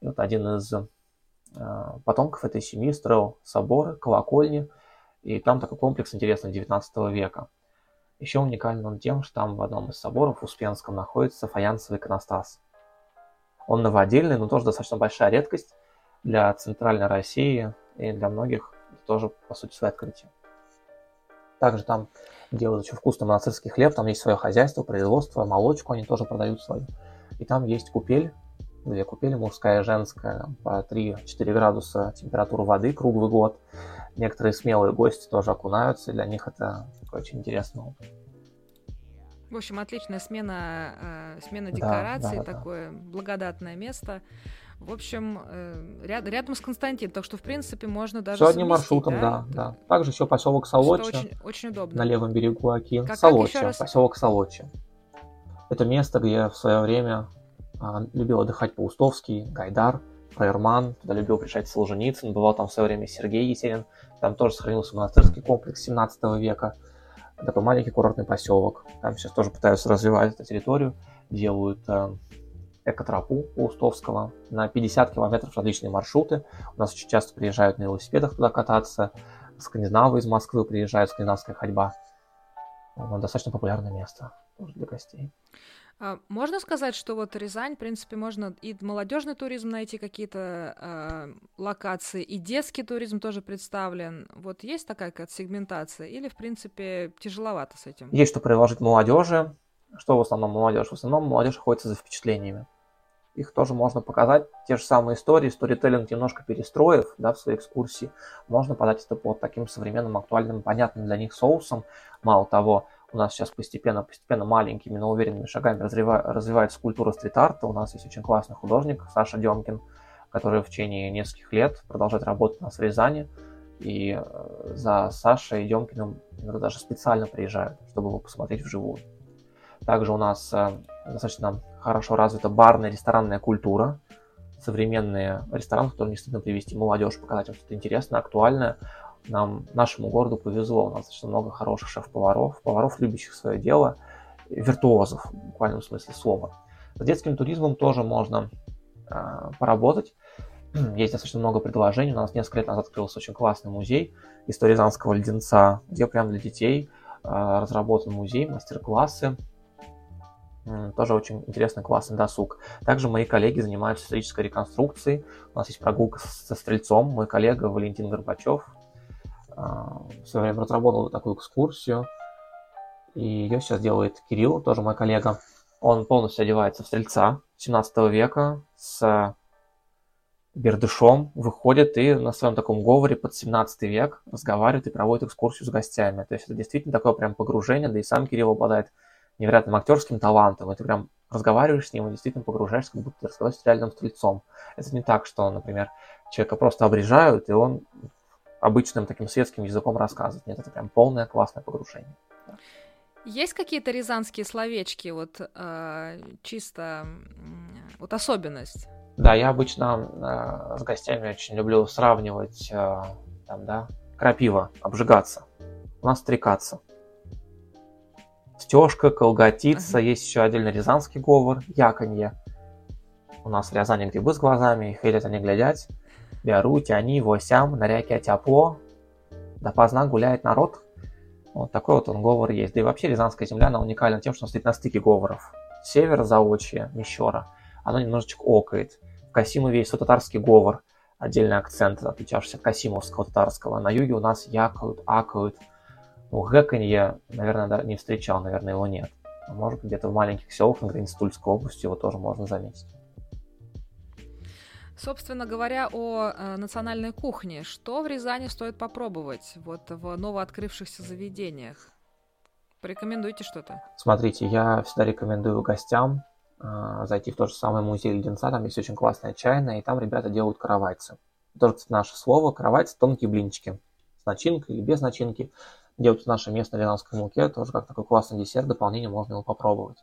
И вот один из э, потомков этой семьи строил соборы, колокольни, и там такой комплекс интересный 19 века. Еще уникален он тем, что там в одном из соборов в Успенском находится фаянсовый иконостас. Он новодельный, но тоже достаточно большая редкость для центральной России и для многих тоже, по сути, свое открытие. Также там делают очень вкусный монастырский хлеб, там есть свое хозяйство, производство, молочку они тоже продают свою. И там есть купель, две купели, мужская и женская, по 3-4 градуса температура воды круглый год. Некоторые смелые гости тоже окунаются, и для них это такой очень интересный опыт. В общем, отличная смена, э, смена Да, декораций, да, да. такое благодатное место. В общем, э, ряд- рядом с Константин, так что, в принципе, можно даже Все одним маршрутом, да, да. Также еще поселок Солочи очень, очень удобно. на левом берегу Оки. Как- как Солочи, еще раз? поселок Солочи. Это место, где в свое время а, любил отдыхать Паустовский, Гайдар, Фраерман, туда любил приезжать Солженицын, бывал там в свое время Сергей Есенин, там тоже сохранился монастырский комплекс 17 века, такой маленький курортный поселок. Там сейчас тоже пытаются развивать эту территорию, делают э, экотропу Паустовского на 50 километров различные маршруты. У нас очень часто приезжают на велосипедах туда кататься, скандинавы из Москвы приезжают, скандинавская ходьба. Достаточно популярное место для гостей. А, Можно сказать, что вот Рязань, в принципе, можно и молодежный туризм найти какие-то а, локации, и детский туризм тоже представлен. Вот есть такая какая-то сегментация, или, в принципе, тяжеловато с этим? Есть что предложить молодежи. Что в основном молодежь? В основном молодежь охотится за впечатлениями. Их тоже можно показать. Те же самые истории, сторителлинг немножко перестроив да, в своей экскурсии. Можно подать это под таким современным, актуальным, понятным для них соусом. Мало того, у нас сейчас постепенно, постепенно маленькими, но уверенными шагами развива- развивается культура стрит-арта. У нас есть очень классный художник Саша Демкин, который в течение нескольких лет продолжает работать у нас в. И э, за Сашей Демкиным иногда даже специально приезжают, чтобы его посмотреть вживую. Также у нас э, достаточно хорошо развита барная ресторанная культура. Современные рестораны, которые не стыдно привести молодежь, показать им что-то интересное, актуальное. Нам, нашему городу повезло, у нас достаточно много хороших шеф-поваров, поваров, любящих свое дело, виртуозов в буквальном смысле слова. С детским туризмом тоже можно э, поработать. *clears throat* Есть достаточно много предложений. У нас несколько лет назад открылся очень классный музей истории Рязанского леденца, где прямо для детей э, разработан музей, мастер-классы. Тоже очень интересный, классный досуг. Также мои коллеги занимаются исторической реконструкцией. У нас есть прогулка со стрельцом. Мой коллега Валентин Горбачев а, в свое время разработал такую экскурсию. И ее сейчас делает Кирилл, тоже мой коллега. Он полностью одевается в стрельца 17 века с бердышом, выходит и на своем таком говоре под 17 век разговаривает и проводит экскурсию с гостями. То есть это действительно такое прям погружение, да и сам Кирилл обладает невероятным актерским талантом, и ты прям разговариваешь с ним и действительно погружаешься, как будто ты разговариваешь с реальным стрельцом. Это не так, что, например, человека просто обрежают, и он обычным таким светским языком рассказывает. Нет, это прям полное классное погружение. Есть какие-то рязанские словечки, вот а, чисто вот особенность? Да, я обычно э, с гостями очень люблю сравнивать, э, там, да, крапива, обжигаться. У нас стрекаться. Стежка, колготица, Ага. есть еще отдельно рязанский говор, яконье. У нас в Рязани грибы с глазами, видят они глядять. Беруть они восям, на реке тепло, да поздна гуляет народ. Вот такой вот он говор есть. Да и вообще Рязанская земля, она уникальна тем, что она стоит на стыке говоров. Север, Заочье, Мещера, оно немножечко окает. В Касимове есть татарский говор, отдельный акцент, отличавшийся от касимовского татарского. На юге у нас якают, акают. Ну, гэканье, наверное, да, не встречал, наверное, его нет. А может, где-то в маленьких селах на границе Тульской области его тоже можно заметить. Собственно говоря, о э, национальной кухне. Что в Рязани стоит попробовать вот в новооткрывшихся заведениях? Порекомендуйте что-то. Смотрите, я всегда рекомендую гостям э, зайти в тот же самый музей леденца. Там есть очень классная чайная, и там ребята делают каравайцы. Тоже, кстати, наше слово. Каравайцы – тонкие блинчики. С начинкой или без начинки. Делают в нашей местной рязанской муке. Тоже как такой классный десерт. Дополнение можно его попробовать.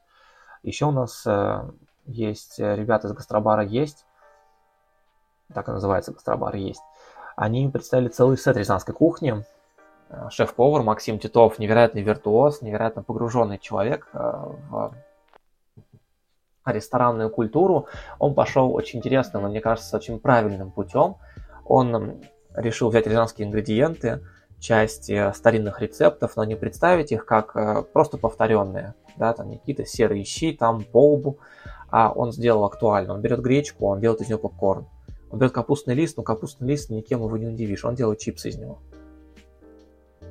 Еще у нас э, есть э, ребята из гастробара «Есть» так и называется гастробар, есть. Они представили целый сет рязанской кухни. Э, шеф-повар Максим Титов, невероятный виртуоз, невероятно погруженный человек э, в ресторанную культуру. Он пошел очень интересным, мне кажется, очень правильным путем. Он решил взять рязанские ингредиенты, часть э, старинных рецептов, но не представить их как просто повторенные, да, там какие-то серые щи, там полбу, а он сделал актуально. Он берет гречку, он делает из нее попкорн. Он берет капустный лист, но капустный лист никем его не удивишь, он делает чипсы из него.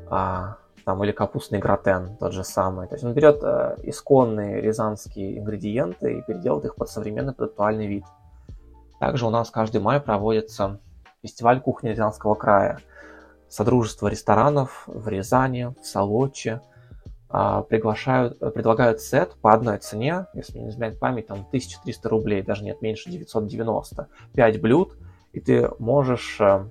А, там, или капустный гратен, тот же самый. То есть он берет э, исконные рязанские ингредиенты и переделывает их под современный продуктуальный вид. Также у нас каждый май проводится фестиваль кухни Рязанского края. Содружество ресторанов в Рязани, в Солоче – а, приглашают, предлагают сет по одной цене, если не изменяет память, там 1300 рублей, даже нет, меньше 990. 5 блюд, и ты можешь э,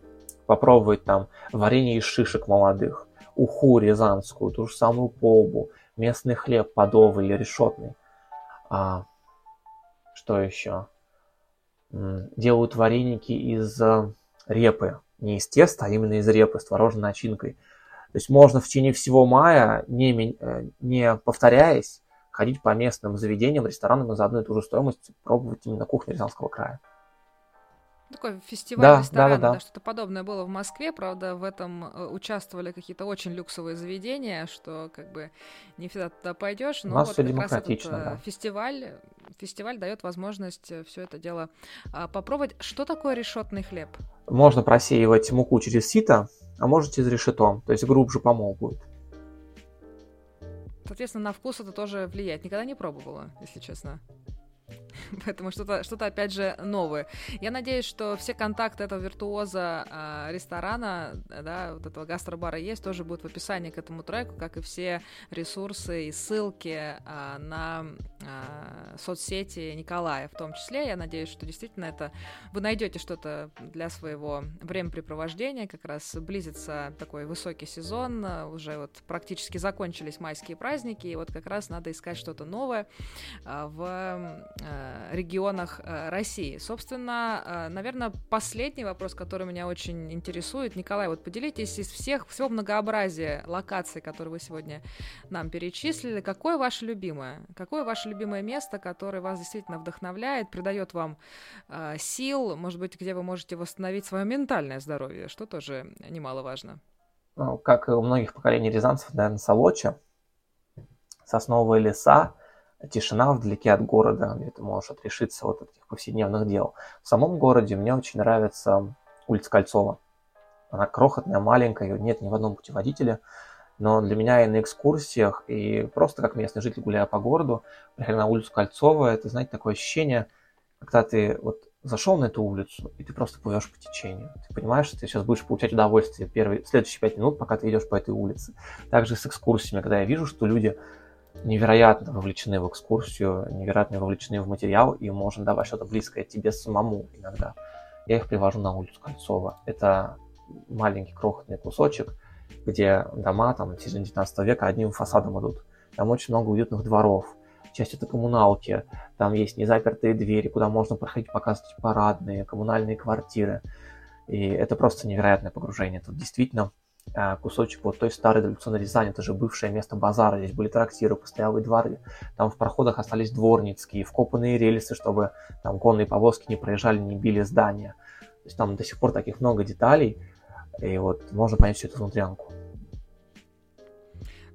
попробовать там варенье из шишек молодых, уху рязанскую, ту же самую полбу, местный хлеб подовый или решетный. А, что еще? Делают вареники из э, репы, не из теста, а именно из репы с творожной начинкой. То есть можно в течение всего мая, не, э, не повторяясь, ходить по местным заведениям, ресторанам и за одну и ту же стоимость пробовать именно кухню Рязанского края. Такой фестиваль да, ресторана, да, да, да. что-то подобное было в Москве, правда, в этом э, участвовали какие-то очень люксовые заведения, что как бы не всегда туда пойдешь, но вот как раз этот э, да. фестиваль, фестиваль дает возможность э, все это дело а, попробовать. Что такое решетный хлеб? Можно просеивать муку через сито, а можно через решето, то есть глубже помол будет. Соответственно, на вкус это тоже влияет. Никогда не пробовала, если честно. *laughs* Поэтому что-то, что-то опять же новое. Я надеюсь, что все контакты этого виртуоза э, ресторана, да, вот этого гастробара есть, тоже будут в описании к этому треку, как и все ресурсы и ссылки э, на э, соцсети Николая в том числе. Я надеюсь, что действительно это вы найдете что-то для своего времяпрепровождения. Как раз близится такой высокий сезон, уже вот практически закончились майские праздники, и вот как раз надо искать что-то новое в регионах э, России. Собственно, э, наверное, последний вопрос, который меня очень интересует. Николай, вот поделитесь из всех, всего многообразия локаций, которые вы сегодня нам перечислили, какое ваше любимое? Какое ваше любимое место, которое вас действительно вдохновляет, придает вам э, сил, может быть, где вы можете восстановить свое ментальное здоровье, что тоже немаловажно? Ну, как и у многих поколений рязанцев, наверное, Солоча, сосновые леса, тишина вдалеке от города, где ты можешь отрешиться от этих повседневных дел. В самом городе мне очень нравится улица Кольцова. Она крохотная, маленькая, ее нет ни в одном путеводителе, но для меня и на экскурсиях, и просто как местный житель, гуляя по городу, приходя на улицу Кольцова, это, знаете, такое ощущение, когда ты вот зашел на эту улицу, и ты просто плывешь по течению. Ты понимаешь, что ты сейчас будешь получать удовольствие первые, следующие пять минут, пока ты идешь по этой улице. Также с экскурсиями, когда я вижу, что люди невероятно вовлечены в экскурсию, невероятно вовлечены в материал, и можно давать что-то близкое тебе самому иногда. Я их привожу на улицу Кольцова. Это маленький крохотный кусочек, где дома там в середине 19 века одним фасадом идут. Там очень много уютных дворов, часть это коммуналки, там есть незапертые двери, куда можно проходить, показывать парадные, коммунальные квартиры. И это просто невероятное погружение. Тут действительно кусочек вот той старой революционной Рязани, это же бывшее место базара, здесь были трактиры, постоялые дворы, там в проходах остались дворницкие, вкопанные рельсы, чтобы там конные повозки не проезжали, не били здания. То есть там до сих пор таких много деталей, и вот можно понять всю эту внутрянку.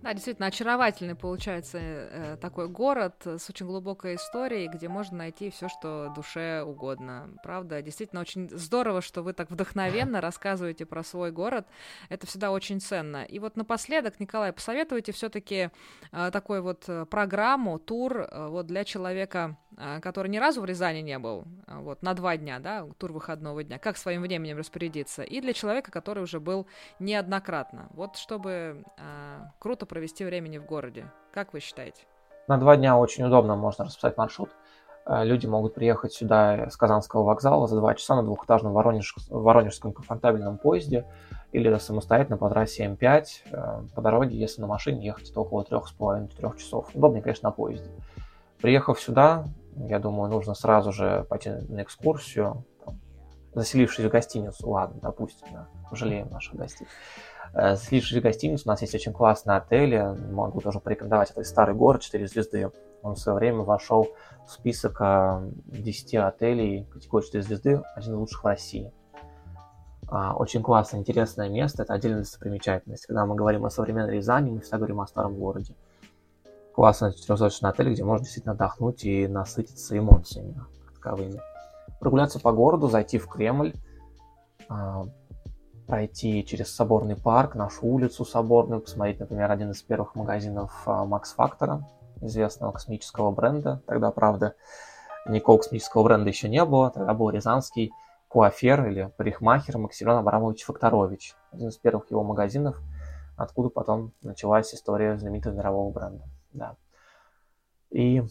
Да, действительно, очаровательный получается э, такой город с очень глубокой историей, где можно найти все, что душе угодно. Правда, действительно очень здорово, что вы так вдохновенно *laughs* рассказываете про свой город. Это всегда очень ценно. И вот напоследок, Николай, посоветуйте все-таки э, такой вот э, программу, тур э, вот для человека, э, который ни разу в Рязани не был, э, вот на два дня, да, тур выходного дня, как своим временем распорядиться, и для человека, который уже был неоднократно. Вот чтобы э, круто провести времени в городе. Как вы считаете? На два дня очень удобно можно расписать маршрут. Э, люди могут приехать сюда с Казанского вокзала за два часа на двухэтажном Воронеж... Воронежском комфортабельном поезде или самостоятельно по трассе М5. Э, по дороге, если на машине ехать, то около трех с половиной трех часов. Удобнее, конечно, на поезде. Приехав сюда, я думаю, нужно сразу же пойти на экскурсию, там, заселившись в гостиницу, ладно, допустим, да, пожалеем наших гостей. Э, Заселившись в гостиницу, у нас есть очень классные отели, могу тоже порекомендовать, это старый город, 4 звезды. Он в свое время вошел в список 10 отелей категории 4 звезды, один из лучших в России. А, очень классное, интересное место, это отдельная достопримечательность. Когда мы говорим о современной Рязани, мы всегда говорим о старом городе. Классный четырехзвездочный отель, где можно действительно отдохнуть и насытиться эмоциями таковыми. Прогуляться по городу, зайти в Кремль, а, пройти через Соборный парк, нашу улицу Соборную, посмотреть, например, один из первых магазинов Макс Фактора, известного космического бренда. Тогда, правда, никакого космического бренда еще не было. Тогда был рязанский куафер или парикмахер Максимилиан Абрамович Факторович. Один из первых его магазинов, откуда потом началась история знаменитого мирового бренда. Да. И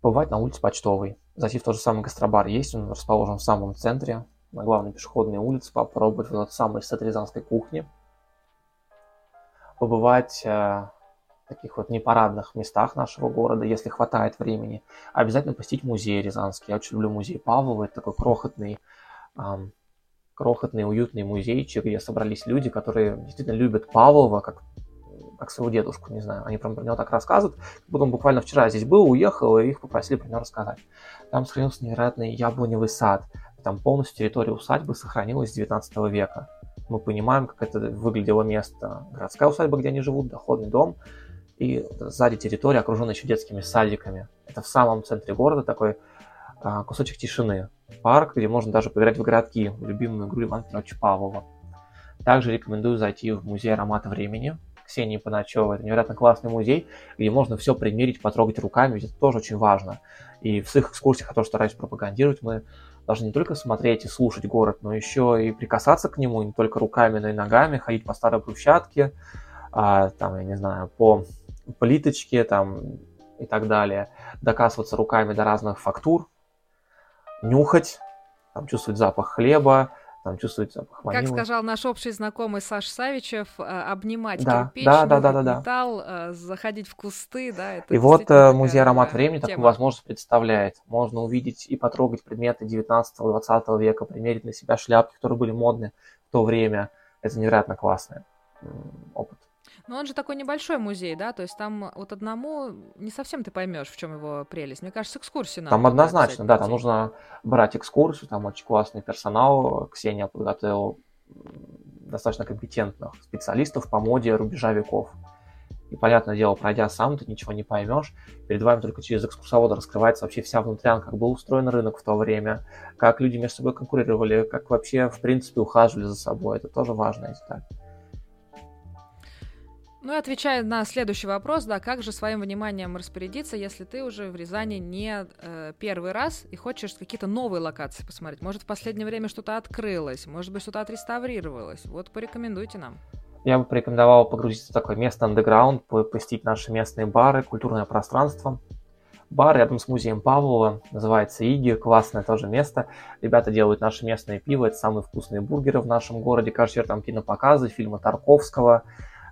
побывать на улице Почтовой. Зайти в тот же самый гастробар есть, он расположен в самом центре, на главной пешеходной улице, попробовать вот этот самый сет рязанской кухни. Побывать э, таких вот непарадных местах нашего города, если хватает времени. Обязательно посетить музей Рязанский. Я очень люблю музей Павлова. Это такой крохотный, эм, крохотный, уютный музейчик, где собрались люди, которые действительно любят Павлова, как, как своего дедушку, не знаю. Они прям про него так рассказывают, как будто он буквально вчера здесь был, уехал, и их попросили про него рассказать. Там сохранился невероятный яблоневый сад. Там полностью территория усадьбы сохранилась с 19 века. Мы понимаем, как это выглядело место. Городская усадьба, где они живут, доходный дом – и сзади территория окружена еще детскими садиками. Это в самом центре города такой а, кусочек тишины. Парк, где можно даже поиграть в городки, в любимую игру Ивана Петровича Павлова. Также рекомендую зайти в музей аромата времени Ксении Паначевой. Это невероятно классный музей, где можно все примерить, потрогать руками, ведь это тоже очень важно. И в своих экскурсиях тоже стараюсь пропагандировать. Мы должны не только смотреть и слушать город, но еще и прикасаться к нему, не только руками, но и ногами, ходить по старой брусчатке, а, там, я не знаю, по плиточки там и так далее, докасываться руками до разных фактур, нюхать, там чувствовать запах хлеба, там чувствовать запах ванилы. Как сказал наш общий знакомый Саш Савичев, э, обнимать да, кирпич, да, да, да, да, металл, да. заходить в кусты, да. Это и вот э, музей «Аромат времени» тема. такую возможность представляет. Можно увидеть и потрогать предметы 19-20 века, примерить на себя шляпки, которые были модны в то время. Это невероятно классный опыт. Но он же такой небольшой музей, да, то есть там вот одному не совсем ты поймешь, в чем его прелесть. Мне кажется, экскурсию надо. Там однозначно, да, там нужно брать экскурсию, там очень классный персонал. Ксения подготовила достаточно компетентных специалистов по моде рубежа веков. И, понятное дело, пройдя сам, ты ничего не поймешь. Перед вами только через экскурсовода раскрывается вообще вся внутрянка, как был устроен рынок в то время, как люди между собой конкурировали, как вообще, в принципе, ухаживали за собой. Это тоже важная деталь. Ну и отвечая на следующий вопрос, да, как же своим вниманием распорядиться, если ты уже в Рязани не э, первый раз и хочешь какие-то новые локации посмотреть? Может, в последнее время что-то открылось, может быть, что-то отреставрировалось? Вот порекомендуйте нам. Я бы порекомендовал погрузиться в такое место андеграунд, посетить наши местные бары, культурное пространство. Бар рядом с музеем Павлова, называется Иги, классное тоже место. Ребята делают наши местные пиво, это самые вкусные бургеры в нашем городе. Каждый вечер там кинопоказы, фильмы Тарковского,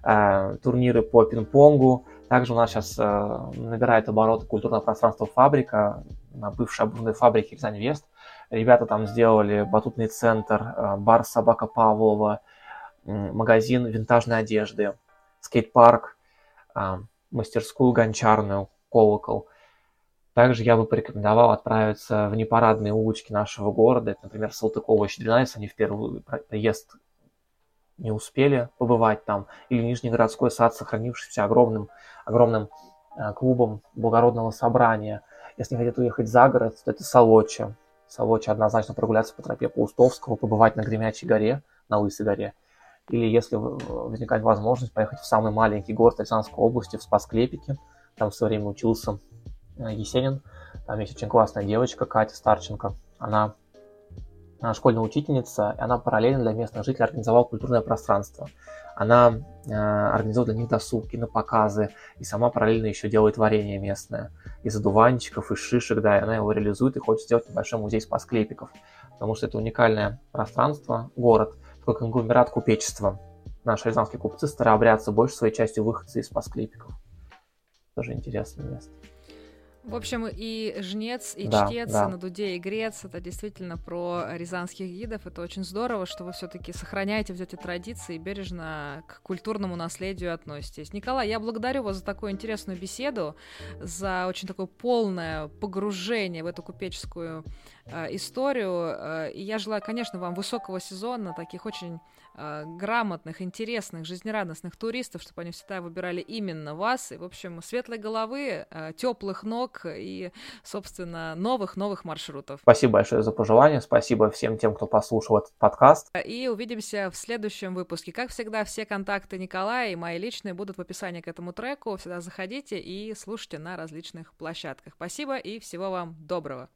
Э, турниры по пинг-понгу. Также у нас сейчас э, набирает обороты культурное пространство «Фабрика», на бывшей обувной фабрике «Рязань Вест». Ребята там сделали батутный центр, э, бар «Собака Павлова», магазин винтажной одежды, скейт-парк, мастерскую гончарную, колокол. Также я бы порекомендовал отправиться в непарадные улочки нашего города. Это, например, Салтыкова 12, они в первый приезд не успели побывать там, или Нижнегородской сад, сохранившийся огромным, огромным э, клубом благородного собрания. Если хотите уехать за город, то это Солочи. Солочи однозначно прогуляться по тропе Паустовского, побывать на Гремячей горе, на Лысой горе. Или если возникает возможность поехать в самый маленький город Александровской области, в Спасклепике. Там в свое время учился э, Есенин. Там есть очень классная девочка Катя Старченко. Она школьная учительница, и она параллельно для местных жителей организовала культурное пространство. Она э, организует для них досуг, кинопоказы, и сама параллельно еще делает варенье местное из одуванчиков, из шишек, да, и она его реализует и хочет сделать небольшой музей спасклепиков, потому что это уникальное пространство, город, такой конгломерат купечества. Наши рязанские купцы старообрядцы больше своей частью выходцы из спасклепиков. Тоже интересное место. В общем, и жнец, и да, чтец, да. и на дуде, и грец это действительно про рязанских гидов. Это очень здорово, что вы все-таки сохраняете вот эти традиции и бережно к культурному наследию относитесь. Николай, я благодарю вас за такую интересную беседу, за очень такое полное погружение в эту купеческую историю. Э, и я желаю, конечно, вам высокого сезона, таких очень э, грамотных, интересных, жизнерадостных туристов, чтобы они всегда выбирали именно вас. И, в общем, светлой головы, э, теплых ног, и, собственно, новых-новых маршрутов. Спасибо большое за пожелания, спасибо всем тем, кто послушал этот подкаст. И увидимся в следующем выпуске. Как всегда, все контакты Николая и мои личные будут в описании к этому треку. Всегда заходите и слушайте на различных площадках. Спасибо и всего вам доброго.